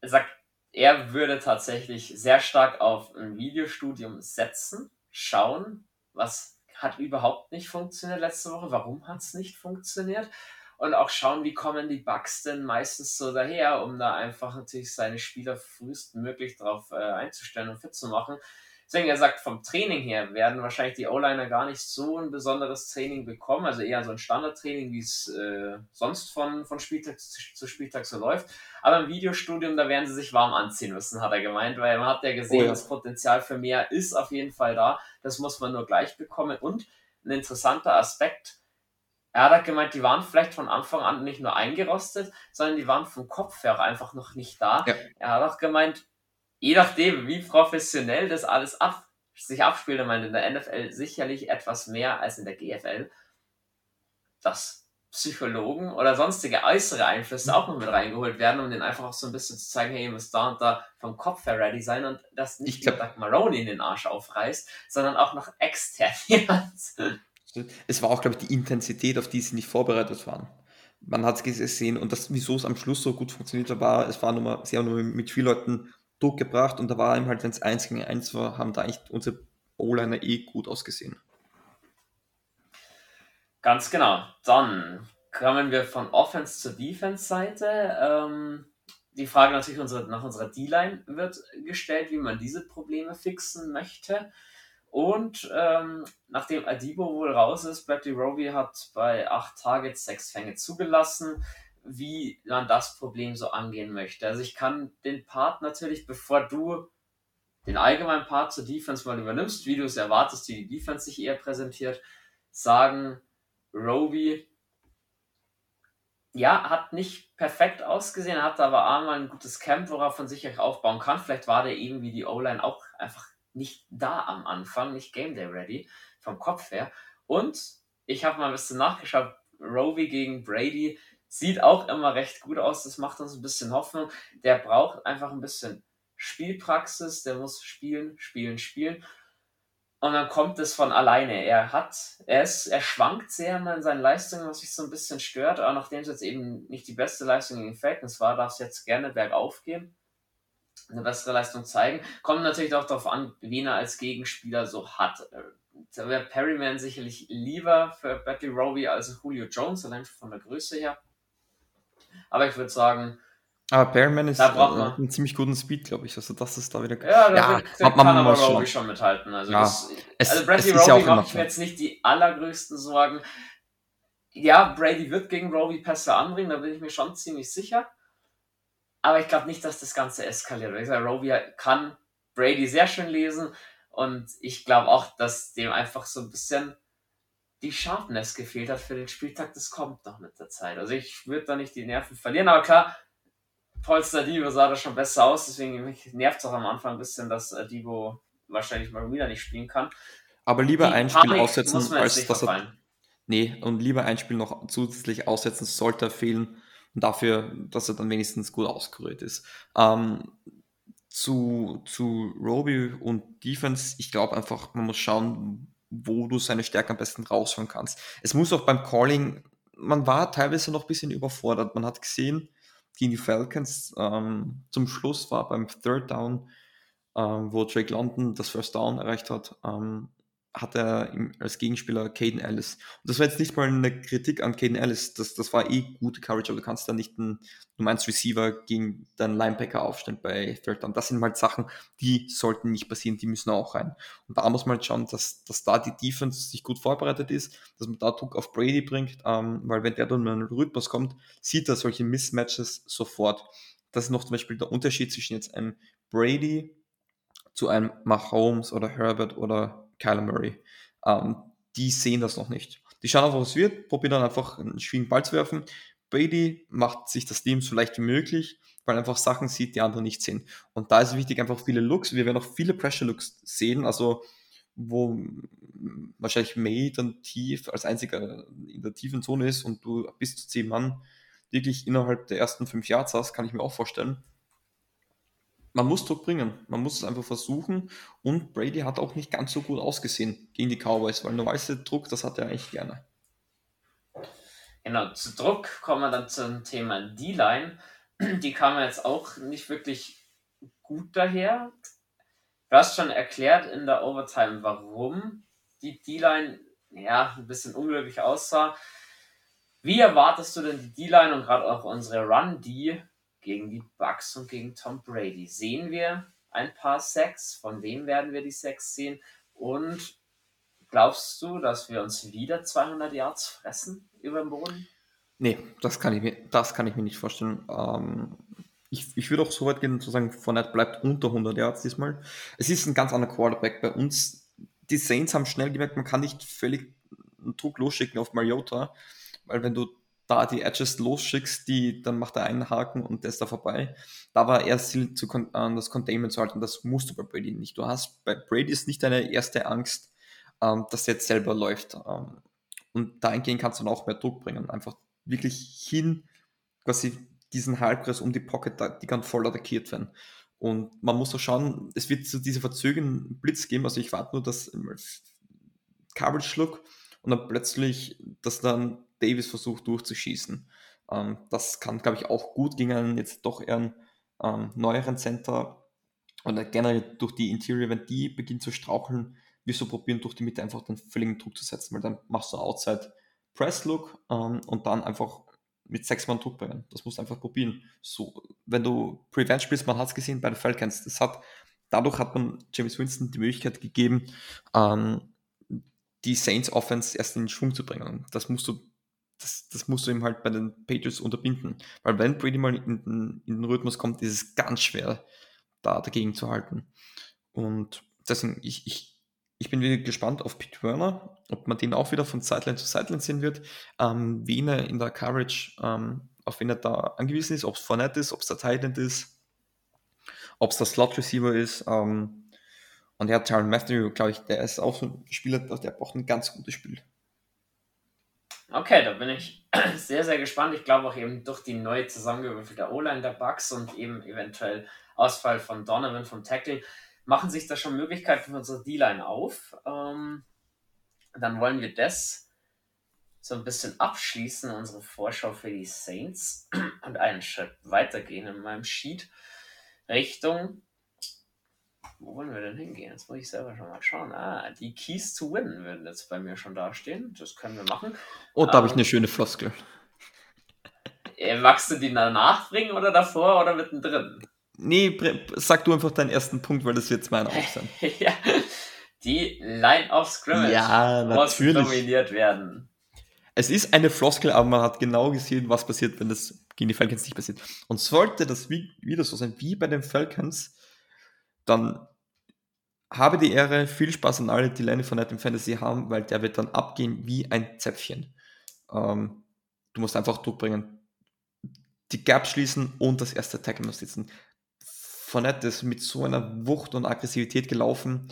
er sagt, er würde tatsächlich sehr stark auf ein Videostudium setzen, schauen, was hat überhaupt nicht funktioniert letzte Woche, warum hat es nicht funktioniert und auch schauen, wie kommen die Bugs denn meistens so daher, um da einfach natürlich seine Spieler frühestmöglich darauf äh, einzustellen und fit zu machen. Deswegen, er sagt, vom Training her werden wahrscheinlich die O-Liner gar nicht so ein besonderes Training bekommen, also eher so ein Standardtraining, wie es äh, sonst von, von Spieltag zu Spieltag so läuft. Aber im Videostudium, da werden sie sich warm anziehen müssen, hat er gemeint, weil man hat ja gesehen, oh ja. das Potenzial für mehr ist auf jeden Fall da. Das muss man nur gleich bekommen. Und ein interessanter Aspekt, er hat gemeint, die waren vielleicht von Anfang an nicht nur eingerostet, sondern die waren vom Kopf her auch einfach noch nicht da. Ja. Er hat auch gemeint, je nachdem, wie professionell das alles ab, sich abspielt, ich meine, in der NFL sicherlich etwas mehr als in der GFL, dass Psychologen oder sonstige äußere Einflüsse auch noch mit reingeholt werden, um den einfach auch so ein bisschen zu zeigen, hey, ihr müsst da und da vom Kopf her ready sein und das nicht ich glaub, Maroney in den Arsch aufreißt, sondern auch noch extern. es war auch, glaube ich, die Intensität, auf die sie nicht vorbereitet waren. Man hat es gesehen und das, wieso es am Schluss so gut funktioniert hat, war, es war nur, sie haben nur mit vielen Leuten Druck gebracht und da war eben halt, wenn es 1 gegen 1 war, haben da eigentlich unsere O-Liner eh gut ausgesehen. Ganz genau. Dann kommen wir von Offense zur Defense-Seite. Ähm, die Frage natürlich unsere, nach unserer D-Line wird gestellt, wie man diese Probleme fixen möchte. Und ähm, nachdem Adibo wohl raus ist, Bradley Roby hat bei 8 Targets 6 Fänge zugelassen wie man das Problem so angehen möchte. Also ich kann den Part natürlich, bevor du den allgemeinen Part zur Defense mal übernimmst, wie du es erwartest, wie die Defense sich eher präsentiert, sagen, Roby, ja, hat nicht perfekt ausgesehen, hat aber einmal ein gutes Camp, worauf man sich aufbauen kann. Vielleicht war der irgendwie die O-Line auch einfach nicht da am Anfang, nicht Game Day ready, vom Kopf her. Und ich habe mal ein bisschen nachgeschaut, Roby gegen Brady, Sieht auch immer recht gut aus, das macht uns ein bisschen Hoffnung. Der braucht einfach ein bisschen Spielpraxis, der muss spielen, spielen, spielen. Und dann kommt es von alleine. Er hat, er ist, er schwankt sehr in seinen Leistungen, was mich so ein bisschen stört. Aber nachdem es jetzt eben nicht die beste Leistung gegen Falcons war, darf es jetzt gerne bergauf gehen. Eine bessere Leistung zeigen. Kommt natürlich auch darauf an, wen er als Gegenspieler so hat. Da wäre Perryman sicherlich lieber für Battle Roby als Julio Jones, allein von der Größe her. Aber ich würde sagen, aber Bearman ist da man, einen ziemlich guten Speed, glaube ich. Also das ist da wieder. Ja, da ja, kann man aber Roby schon mithalten. Also, ja, das, es, also Brady Roby ja macht mir jetzt nicht die allergrößten Sorgen. Ja, Brady wird gegen Roby Pässe anbringen, da bin ich mir schon ziemlich sicher. Aber ich glaube nicht, dass das Ganze eskaliert. Ich sage, Roby kann Brady sehr schön lesen und ich glaube auch, dass dem einfach so ein bisschen die Sharpness gefehlt hat für den Spieltag, das kommt noch mit der Zeit. Also ich würde da nicht die Nerven verlieren, aber klar, Polster Divo sah da schon besser aus, deswegen nervt es auch am Anfang ein bisschen, dass äh, Divo wahrscheinlich mal wieder nicht spielen kann. Aber lieber die ein Spiel Panik aussetzen, als dass er. Nee, und lieber ein Spiel noch zusätzlich aussetzen, sollte er fehlen. Und dafür, dass er dann wenigstens gut ausgerührt ist. Ähm, zu, zu Roby und Defense, ich glaube einfach, man muss schauen, wo du seine Stärke am besten rausholen kannst. Es muss auch beim Calling, man war teilweise noch ein bisschen überfordert. Man hat gesehen, gegen die Falcons, ähm, zum Schluss war beim Third Down, ähm, wo Drake London das First Down erreicht hat, ähm, hat er als Gegenspieler Caden Ellis. Und das war jetzt nicht mal eine Kritik an Caden Ellis, das, das war eh gute Coverage, aber du kannst da nicht einen Nummer 1 Receiver gegen deinen Linebacker aufstellen bei Third Down. Das sind halt Sachen, die sollten nicht passieren, die müssen auch rein. Und da muss man halt schauen, dass, dass da die Defense sich gut vorbereitet ist, dass man da Druck auf Brady bringt, ähm, weil wenn der dann in einen Rhythmus kommt, sieht er solche Mismatches sofort. Das ist noch zum Beispiel der Unterschied zwischen jetzt einem Brady zu einem Mahomes oder Herbert oder Kyler Murray. Ähm, die sehen das noch nicht. Die schauen einfach, was wird, probieren dann einfach einen schwierigen Ball zu werfen. Brady macht sich das Team so leicht wie möglich, weil er einfach Sachen sieht, die andere nicht sehen. Und da ist wichtig, einfach viele Looks. Wir werden auch viele Pressure-Looks sehen, also wo wahrscheinlich May dann tief als einziger in der tiefen Zone ist und du bis zu zehn Mann wirklich innerhalb der ersten fünf Yards hast, kann ich mir auch vorstellen. Man muss Druck bringen, man muss es einfach versuchen und Brady hat auch nicht ganz so gut ausgesehen gegen die Cowboys, weil normalerweise Druck, das hat er eigentlich gerne. Genau, zu Druck kommen wir dann zum Thema D-Line. Die kam jetzt auch nicht wirklich gut daher. Du hast schon erklärt in der Overtime, warum die D-Line ja, ein bisschen unglücklich aussah. Wie erwartest du denn die D-Line und gerade auch unsere Run-D gegen die Bucks und gegen Tom Brady? Sehen wir ein paar Sacks? Von wem werden wir die Sacks sehen? Und glaubst du, dass wir uns wieder 200 Yards fressen? über dem Boden? Nee, das kann ich mir, das kann ich mir nicht vorstellen. Ähm, ich, ich würde auch so weit gehen zu sagen, Fournette bleibt unter 100 Yards diesmal. Es ist ein ganz anderer Quarterback bei uns. Die Saints haben schnell gemerkt, man kann nicht völlig einen Druck losschicken auf Mariota, weil wenn du da die Edges losschickst, die, dann macht er einen Haken und der ist da vorbei. Da war er Ziel, zu, äh, das Containment zu halten. Das musst du bei Brady nicht. Du hast bei Brady ist nicht deine erste Angst, ähm, dass er jetzt selber läuft. Ähm, und dahingehend kannst du dann auch mehr Druck bringen. Einfach wirklich hin, quasi diesen Halbkreis um die Pocket, die kann voll attackiert werden. Und man muss auch schauen, es wird so diese verzögernden Blitz geben. Also ich warte nur, dass Kabel schluck und dann plötzlich, dass dann Davis versucht durchzuschießen. Ähm, das kann, glaube ich, auch gut gegen einen jetzt doch eher einen ähm, neueren Center oder generell durch die Interior, wenn die beginnt zu straucheln, wirst du probieren, durch die Mitte einfach den völligen Druck zu setzen, weil dann machst du Outside Press Look ähm, und dann einfach mit sechs Mann Druck bringen. Das musst du einfach probieren. So, wenn du Prevent spielst, man hat es gesehen bei den Falcons, das hat, dadurch hat man James Winston die Möglichkeit gegeben, ähm, die Saints Offense erst in den Schwung zu bringen. Das musst du, das, das musst du ihm halt bei den Patriots unterbinden. Weil wenn Brady mal in, in, in den Rhythmus kommt, ist es ganz schwer, da dagegen zu halten. Und deswegen, ich, ich ich bin wieder gespannt auf Pete Werner, ob man den auch wieder von Sideline zu Sideline sehen wird, ähm, wen er in der Coverage, ähm, auf wen er da angewiesen ist, ob es Fournette ist, ob es der Thailand ist, ob es der Slot Receiver ist. Ähm, und ja, Tyron Matthew, glaube ich, der ist auch so ein Spieler, der braucht ein ganz gutes Spiel. Okay, da bin ich sehr, sehr gespannt. Ich glaube auch eben durch die neu zusammengewürfelte O-Line der Bucks und eben eventuell Ausfall von Donovan vom Tackle machen sich da schon Möglichkeiten für unsere D-Line auf. Ähm, dann wollen wir das so ein bisschen abschließen, unsere Vorschau für die Saints und einen Schritt weitergehen in meinem Sheet Richtung. Wo wollen wir denn hingehen? Jetzt muss ich selber schon mal schauen. Ah, die Keys to Win würden jetzt bei mir schon dastehen. Das können wir machen. Oh, da ähm, habe ich eine schöne Floskel. Äh, magst du die danach bringen oder davor oder mittendrin? Nee, sag du einfach deinen ersten Punkt, weil das jetzt mein auch sein. ja, die Line of Scrimmage ja, muss dominiert werden. Es ist eine Floskel, aber man hat genau gesehen, was passiert, wenn das gegen die Falcons nicht passiert. Und sollte das wie, wieder so sein wie bei den Falcons, dann habe die Ehre, viel Spaß an alle, die Line von Night im Fantasy haben, weil der wird dann abgehen wie ein Zäpfchen. Ähm, du musst einfach Druck bringen, die Gap schließen und das erste Tackle muss sitzen. Fournette ist mit so einer Wucht und Aggressivität gelaufen.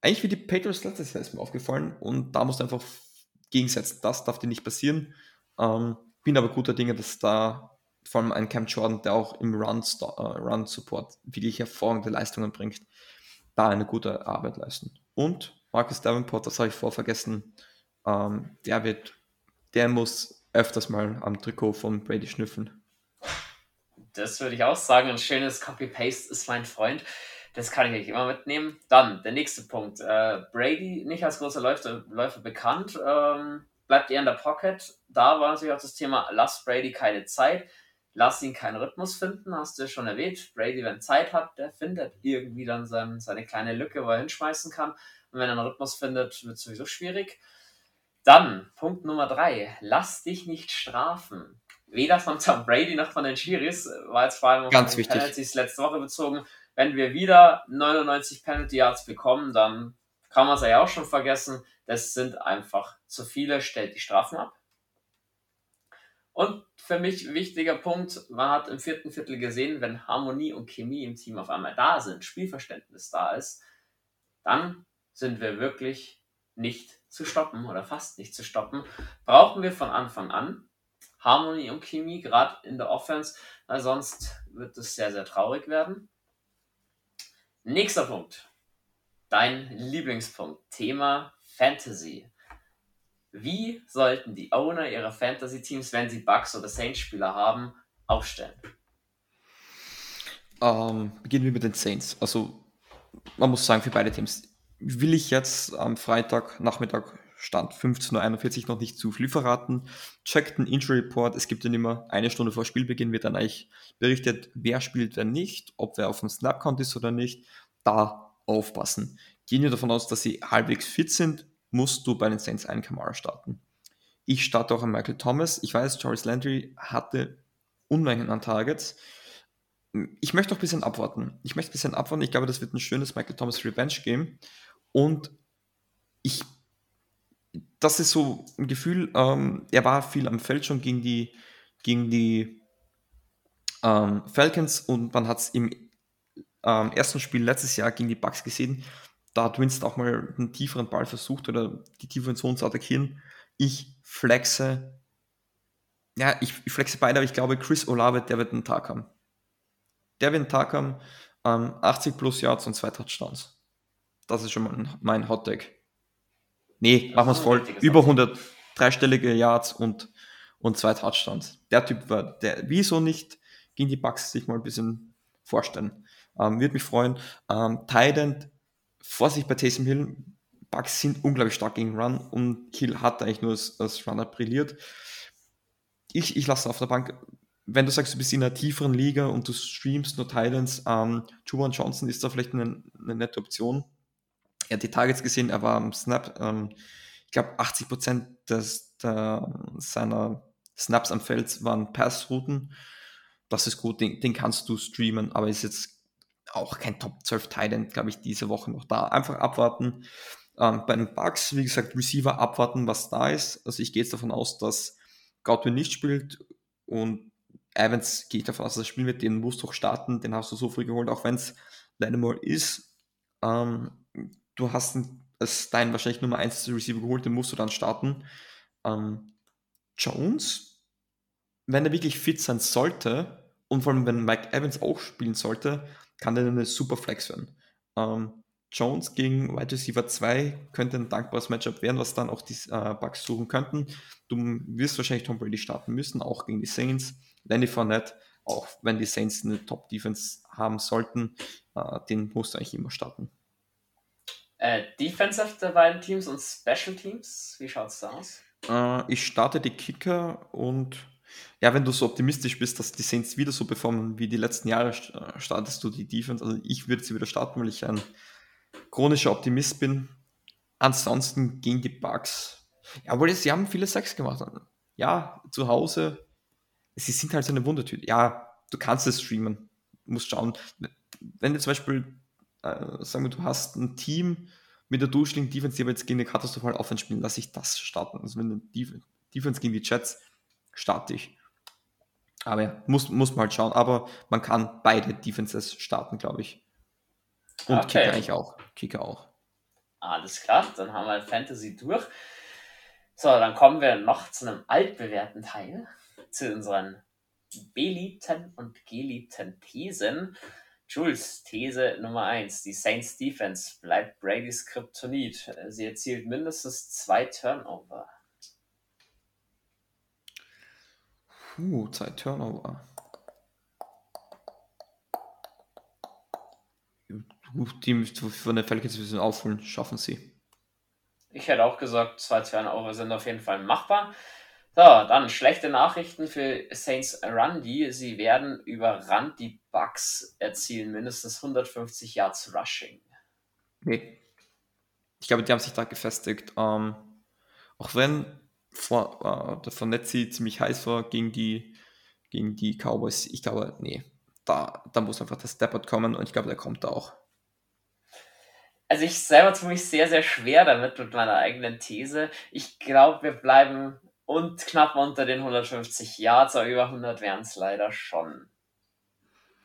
Eigentlich wie die Patriots letztes Jahr ist mir aufgefallen und da musst du einfach gegensetzen. Das darf dir nicht passieren. Ähm, bin aber guter Dinge, dass da vor allem ein Cam Jordan, der auch im Run-Support Run wirklich hervorragende Leistungen bringt, da eine gute Arbeit leisten. Und Marcus Davenport, das habe ich vorvergessen, ähm, der wird, der muss öfters mal am Trikot von Brady schnüffeln. Das würde ich auch sagen. Ein schönes Copy-Paste ist mein Freund. Das kann ich nicht immer mitnehmen. Dann der nächste Punkt. Äh, Brady, nicht als großer Läufer, Läufer bekannt, ähm, bleibt eher in der Pocket. Da war natürlich auch das Thema, lass Brady keine Zeit, lass ihn keinen Rhythmus finden, hast du ja schon erwähnt. Brady, wenn Zeit hat, der findet irgendwie dann sein, seine kleine Lücke, wo er hinschmeißen kann. Und wenn er einen Rhythmus findet, wird es sowieso schwierig. Dann, Punkt Nummer drei, lass dich nicht strafen weder von Tom Brady noch von den Chiris, war jetzt vor allem Ganz auf die Penalties letzte Woche bezogen, wenn wir wieder 99 Penalty Yards bekommen, dann kann man es ja auch schon vergessen. Das sind einfach zu viele, stellt die Strafen ab. Und für mich wichtiger Punkt, man hat im vierten Viertel gesehen, wenn Harmonie und Chemie im Team auf einmal da sind, Spielverständnis da ist, dann sind wir wirklich nicht zu stoppen oder fast nicht zu stoppen. Brauchen wir von Anfang an Harmonie und Chemie, gerade in der Offense, weil sonst wird es sehr, sehr traurig werden. Nächster Punkt. Dein Lieblingspunkt. Thema Fantasy. Wie sollten die Owner ihrer Fantasy-Teams, wenn sie Bugs oder Saints-Spieler haben, aufstellen? Ähm, beginnen wir mit den Saints. Also, man muss sagen, für beide Teams will ich jetzt am Freitag Nachmittag Stand 15.41 Uhr noch nicht zu viel verraten. Checkt den Injury Report. Es gibt dann immer eine Stunde vor Spielbeginn wird dann eigentlich berichtet, wer spielt, wer nicht, ob wer auf dem Snap-Count ist oder nicht. Da aufpassen. Gehen wir davon aus, dass sie halbwegs fit sind, musst du bei den Saints einen Kamara starten. Ich starte auch an Michael Thomas. Ich weiß, Jarvis Landry hatte Unmengen an Targets. Ich möchte auch ein bisschen abwarten. Ich möchte ein bisschen abwarten. Ich glaube, das wird ein schönes Michael Thomas Revenge Game. Und ich, das ist so ein Gefühl, ähm, er war viel am Feld schon gegen die, gegen die ähm, Falcons und man hat es im ähm, ersten Spiel letztes Jahr gegen die Bucks gesehen. Da hat Winston auch mal einen tieferen Ball versucht oder die tieferen Zonen zu attackieren. Ich flexe, ja, ich, ich flexe beide, aber ich glaube, Chris Olave, der wird einen Tag haben. Der wird einen Tag haben, ähm, 80 plus Yards und zwei Touchdowns. Das ist schon mal mein Hot Tag. Nee, machen wir es voll. Über 100 dreistellige Yards und, und zwei Touchdowns. Der Typ war, der, wieso nicht gegen die Bucks sich mal ein bisschen vorstellen. Ähm, Würde mich freuen. Ähm, Tident, Vorsicht bei Taysom Hill. Bucks sind unglaublich stark gegen Run und Hill hat eigentlich nur als, als Runner brilliert. Ich, ich lasse auf der Bank. Wenn du sagst, du bist in einer tieferen Liga und du streamst nur Titans, ähm, Juwan Johnson ist da vielleicht eine, eine nette Option er hat die Targets gesehen, er war am Snap, ähm, ich glaube 80% des, der, seiner Snaps am Feld waren Passrouten. Das ist gut, den, den, kannst du streamen, aber ist jetzt auch kein Top 12 Titan, glaube ich, diese Woche noch da. Einfach abwarten. Ähm, bei den Bugs, wie gesagt, Receiver abwarten, was da ist. Also ich gehe jetzt davon aus, dass Godwin nicht spielt und Evans gehe ich davon aus, dass er spielen wird, den musst du starten, den hast du so früh geholt, auch wenn es Lattimore ist. Ähm, du hast als dein wahrscheinlich Nummer 1 Receiver geholt, den musst du dann starten. Ähm, Jones, wenn er wirklich fit sein sollte und vor allem wenn Mike Evans auch spielen sollte, kann der eine super Flex werden. Ähm, Jones gegen Wide Receiver 2 könnte ein dankbares Matchup werden, was dann auch die äh, Bugs suchen könnten. Du wirst wahrscheinlich Tom Brady starten müssen, auch gegen die Saints. Lenny Fournette, auch wenn die Saints eine Top-Defense haben sollten, äh, den musst du eigentlich immer starten. Äh, Defensive der beiden Teams und Special Teams, wie schaut es da aus? Äh, ich starte die Kicker und ja, wenn du so optimistisch bist, dass die Saints wieder so performen wie die letzten Jahre, äh, startest du die Defense. Also ich würde sie wieder starten, weil ich ein chronischer Optimist bin. Ansonsten gegen die Bugs. Ja, weil sie haben viele Sex gemacht. Ja, zu Hause. Sie sind halt so eine Wundertüte. Ja, du kannst es streamen. Du musst schauen. Wenn du zum Beispiel äh, sagen wir, du hast ein Team mit der durchschnittlichen Defense, die aber jetzt gegen eine katastrophale Offense spielen, lasse ich das starten. Also wenn du Defense gegen die Jets, starte ich. Aber ja, muss, muss man halt schauen. Aber man kann beide Defenses starten, glaube ich. Und okay. Kicker eigentlich auch. Kicker auch. Alles klar, dann haben wir Fantasy durch. So, dann kommen wir noch zu einem altbewährten Teil, zu unseren beliebten und geliebten Thesen. Jules, These Nummer 1. Die Saints Defense bleibt Brady's Kryptonit. Sie erzielt mindestens zwei Turnover. Puh, zwei Turnover. Die von der Falcons bisschen aufholen, schaffen sie. Ich hätte auch gesagt, zwei Turnover sind auf jeden Fall machbar. So, dann schlechte Nachrichten für Saints Run, die sie werden überrannt. Die Bucks erzielen mindestens 150 Yards Rushing. Nee. Ich glaube, die haben sich da gefestigt. Ähm, auch wenn vor, äh, der Fournette ziemlich heiß war gegen die, gegen die Cowboys, ich glaube, nee. da, da muss einfach der Step-Out kommen und ich glaube, der kommt da auch. Also ich selber tue mich sehr, sehr schwer damit mit meiner eigenen These. Ich glaube, wir bleiben und knapp unter den 150 Yards, aber über 100 wären es leider schon.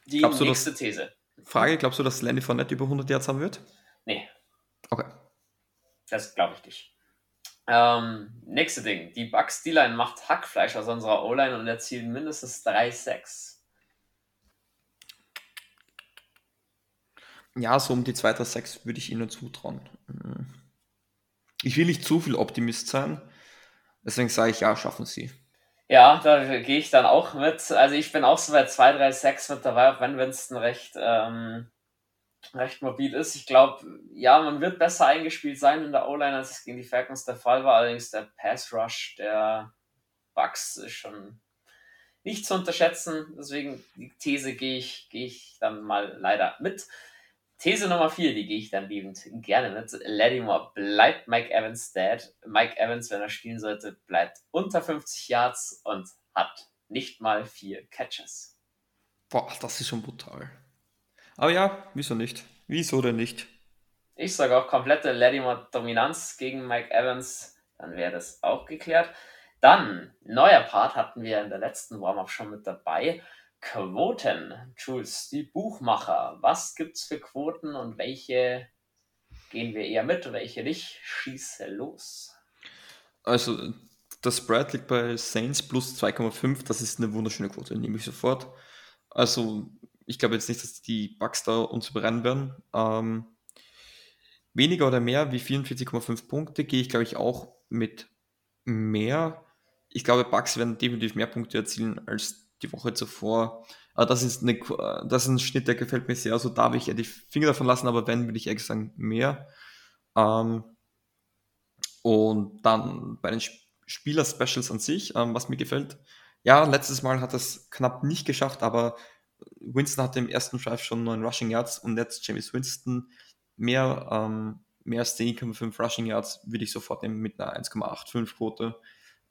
Die glaubst nächste dass, These. Frage, glaubst du, dass Lenny Fournette über 100 Yards haben wird? Nee. Okay. Das glaube ich nicht. Ähm, nächste Ding. Die Bucks D-Line macht Hackfleisch aus unserer O-Line und erzielt mindestens 3 6 Ja, so um die 2 6 würde ich ihnen zutrauen. Ich will nicht zu viel Optimist sein. Deswegen sage ich, ja, schaffen sie. Ja, da gehe ich dann auch mit. Also ich bin auch so bei 2, 3, 6 mit dabei, auch wenn Winston recht, ähm, recht mobil ist. Ich glaube, ja, man wird besser eingespielt sein in der O-Line, als es gegen die Falcons der Fall war. Allerdings der Pass-Rush der Bucks ist schon nicht zu unterschätzen. Deswegen die These gehe ich, gehe ich dann mal leider mit. These Nummer 4, die gehe ich dann liebend gerne mit. Lattimore bleibt Mike Evans dead. Mike Evans, wenn er spielen sollte, bleibt unter 50 Yards und hat nicht mal vier Catches. Boah, das ist schon brutal. Aber ja, wieso nicht? Wieso denn nicht? Ich sage auch komplette Lattimore-Dominanz gegen Mike Evans. Dann wäre das auch geklärt. Dann, neuer Part hatten wir in der letzten Warm-Up schon mit dabei. Quoten. Jules, die Buchmacher. Was gibt's für Quoten und welche gehen wir eher mit und welche nicht? Schieße los. Also, das Spread liegt bei Saints plus 2,5. Das ist eine wunderschöne Quote, nehme ich sofort. Also, ich glaube jetzt nicht, dass die Bugs da uns überrennen werden. Ähm, weniger oder mehr wie 44,5 Punkte gehe ich, glaube ich, auch mit mehr. Ich glaube, Bugs werden definitiv mehr Punkte erzielen als die Woche zuvor. Aber das ist, eine, das ist ein Schnitt, der gefällt mir sehr. Also da will ich ja die Finger davon lassen, aber wenn, würde ich ehrlich sagen, mehr. Ähm, und dann bei den Spieler-Specials an sich, ähm, was mir gefällt. Ja, letztes Mal hat es knapp nicht geschafft, aber Winston hatte im ersten Drive schon neun Rushing Yards und jetzt James Winston mehr, ähm, mehr als 10,5 Rushing Yards würde ich sofort nehmen mit einer 1,85 Quote.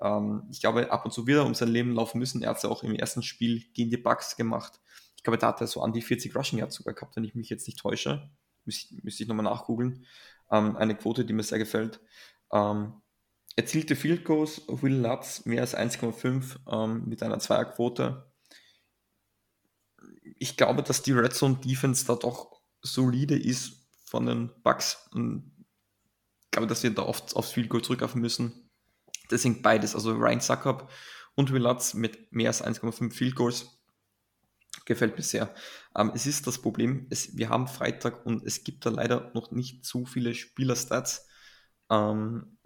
Ähm, ich glaube, ab und zu wieder um sein Leben laufen müssen. Er hat es ja auch im ersten Spiel gegen die Bucks gemacht. Ich glaube, da hat er so an die 40 Rushing Yards sogar gehabt, wenn ich mich jetzt nicht täusche. Müsste, ich nochmal nachgoogeln. Ähm, eine Quote, die mir sehr gefällt. Ähm, erzielte Field Goals, Will Lutz mehr als 1,5 ähm, mit einer Zweierquote. Ich glaube, dass die Red Zone Defense da doch solide ist von den Bucks. Und ich glaube, dass wir da oft aufs Field Goal zurückgreifen müssen. Deswegen beides, also Ryan Suckup und Will Lutz mit mehr als 1,5 Field Goals. Gefällt mir sehr. Ähm, es ist das Problem, es, wir haben Freitag und es gibt da leider noch nicht zu viele Spielerstats. Ähm,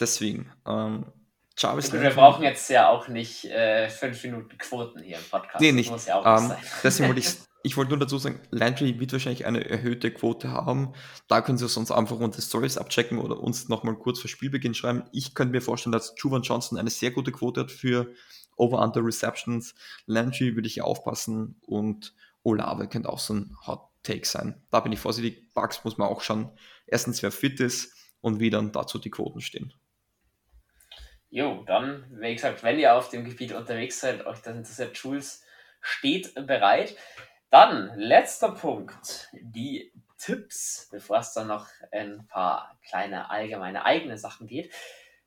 deswegen, ähm, Jarvis wir brauchen jetzt ja auch nicht äh, fünf Minuten Quoten hier im Podcast. Nee, nicht. Das muss ja auch ähm, sein. Deswegen wollte ich ich wollte nur dazu sagen, Landry wird wahrscheinlich eine erhöhte Quote haben. Da können Sie sonst einfach unter Stories abchecken oder uns nochmal kurz vor Spielbeginn schreiben. Ich könnte mir vorstellen, dass Juvan Johnson eine sehr gute Quote hat für Over-Under Receptions. Landry würde ich aufpassen und Olave könnte auch so ein Hot Take sein. Da bin ich vorsichtig. Bugs muss man auch schauen. Erstens, wer fit ist und wie dann dazu die Quoten stehen. Jo, dann, wie gesagt, wenn ihr auf dem Gebiet unterwegs seid, euch das interessiert, Jules steht bereit. Dann, letzter Punkt, die Tipps, bevor es dann noch ein paar kleine allgemeine eigene Sachen geht.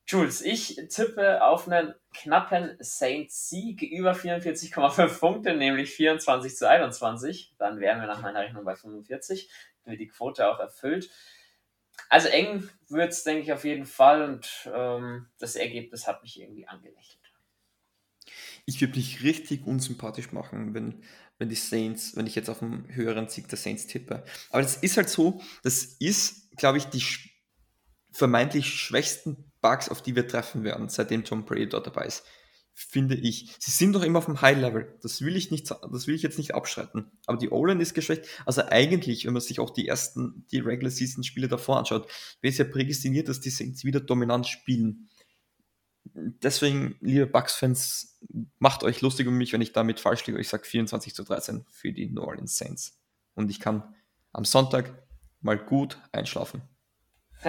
Jules, ich tippe auf einen knappen Saints-Sieg über 44,5 Punkte, nämlich 24 zu 21. Dann wären wir nach meiner Rechnung bei 45, wenn die Quote auch erfüllt. Also eng wird es, denke ich, auf jeden Fall und ähm, das Ergebnis hat mich irgendwie angelächelt. Ich würde mich richtig unsympathisch machen, wenn wenn die Saints, wenn ich jetzt auf einen höheren Sieg der Saints tippe. Aber das ist halt so, das ist, glaube ich, die vermeintlich schwächsten Bugs, auf die wir treffen werden, seitdem Tom Brady dort dabei ist. Finde ich. Sie sind doch immer auf dem High Level. Das will ich nicht, das will ich jetzt nicht abschreiten. Aber die O-Line ist geschwächt. Also eigentlich, wenn man sich auch die ersten, die Regular Season Spiele davor anschaut, wäre es ja prädestiniert, dass die Saints wieder dominant spielen deswegen, liebe Bucks-Fans, macht euch lustig um mich, wenn ich damit falsch liege. Ich sage 24 zu 13 für die New Orleans Saints. Und ich kann am Sonntag mal gut einschlafen.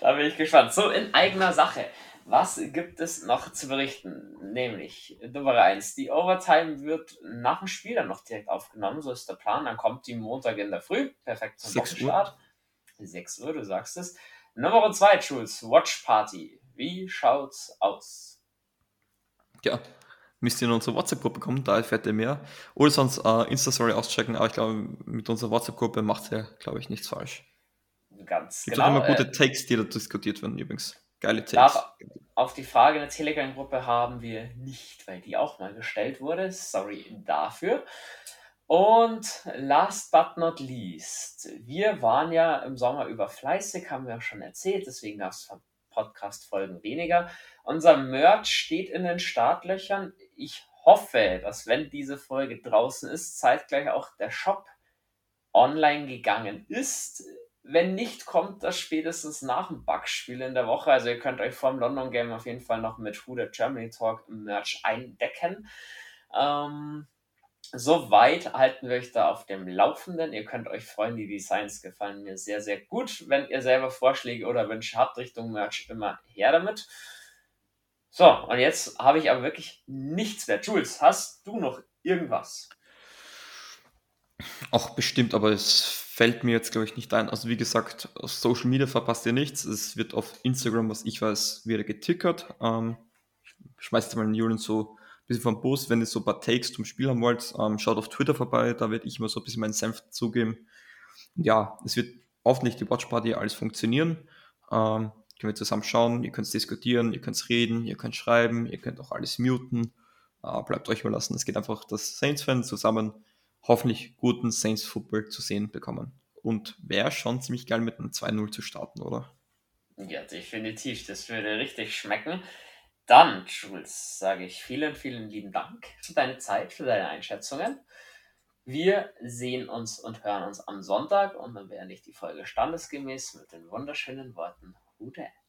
da bin ich gespannt. So, in eigener Sache. Was gibt es noch zu berichten? Nämlich Nummer 1. Die Overtime wird nach dem Spiel dann noch direkt aufgenommen. So ist der Plan. Dann kommt die Montag in der Früh. Perfekt zum Boxenstart. 6 Uhr, du sagst es. Nummer 2, Jules. Watch Party. Wie schaut's aus? Ja, müsst ihr in unsere WhatsApp-Gruppe kommen, da erfährt ihr mehr. Oder sonst äh, Insta-Story auschecken, aber ich glaube, mit unserer WhatsApp-Gruppe macht ihr, glaube ich, nichts falsch. Ganz Gibt genau. auch immer gute äh, Takes, die da diskutiert werden übrigens. Geile Takes. Da, auf die Frage in der Telegram-Gruppe haben wir nicht, weil die auch mal gestellt wurde. Sorry dafür. Und last but not least, wir waren ja im Sommer über fleißig, haben wir schon erzählt, deswegen gab es Podcast-Folgen weniger. Unser Merch steht in den Startlöchern. Ich hoffe, dass wenn diese Folge draußen ist, zeitgleich auch der Shop online gegangen ist. Wenn nicht, kommt das spätestens nach dem Bugspiel in der Woche. Also ihr könnt euch vom London Game auf jeden Fall noch mit Who the Germany Talk im Merch eindecken. Ähm, soweit halten wir euch da auf dem Laufenden. Ihr könnt euch freuen, die Designs gefallen mir sehr, sehr gut. Wenn ihr selber Vorschläge oder Wünsche habt Richtung Merch, immer her damit. So, und jetzt habe ich aber wirklich nichts mehr. Jules, hast du noch irgendwas? Auch bestimmt, aber es fällt mir jetzt, glaube ich, nicht ein. Also wie gesagt, auf Social Media verpasst ihr nichts. Es wird auf Instagram, was ich weiß, wieder getickert. Ähm, ich schmeiß jetzt mal in Julian so ein bisschen vom Post, wenn ihr so ein paar Takes zum Spiel haben wollt, ähm, schaut auf Twitter vorbei, da werde ich immer so ein bisschen meinen Senf zugeben. Ja, es wird hoffentlich die Watch Party alles funktionieren. Ähm, können wir zusammen schauen, ihr könnt diskutieren, ihr könnt reden, ihr könnt schreiben, ihr könnt auch alles muten. Äh, bleibt euch überlassen. Es geht einfach, dass Saints-Fans zusammen hoffentlich guten Saints Football zu sehen bekommen. Und wäre schon ziemlich geil mit einem 2-0 zu starten, oder? Ja, definitiv. Das würde richtig schmecken. Dann, Jules, sage ich vielen, vielen lieben Dank für deine Zeit, für deine Einschätzungen. Wir sehen uns und hören uns am Sonntag und dann beende ich die Folge standesgemäß mit den wunderschönen Worten dat?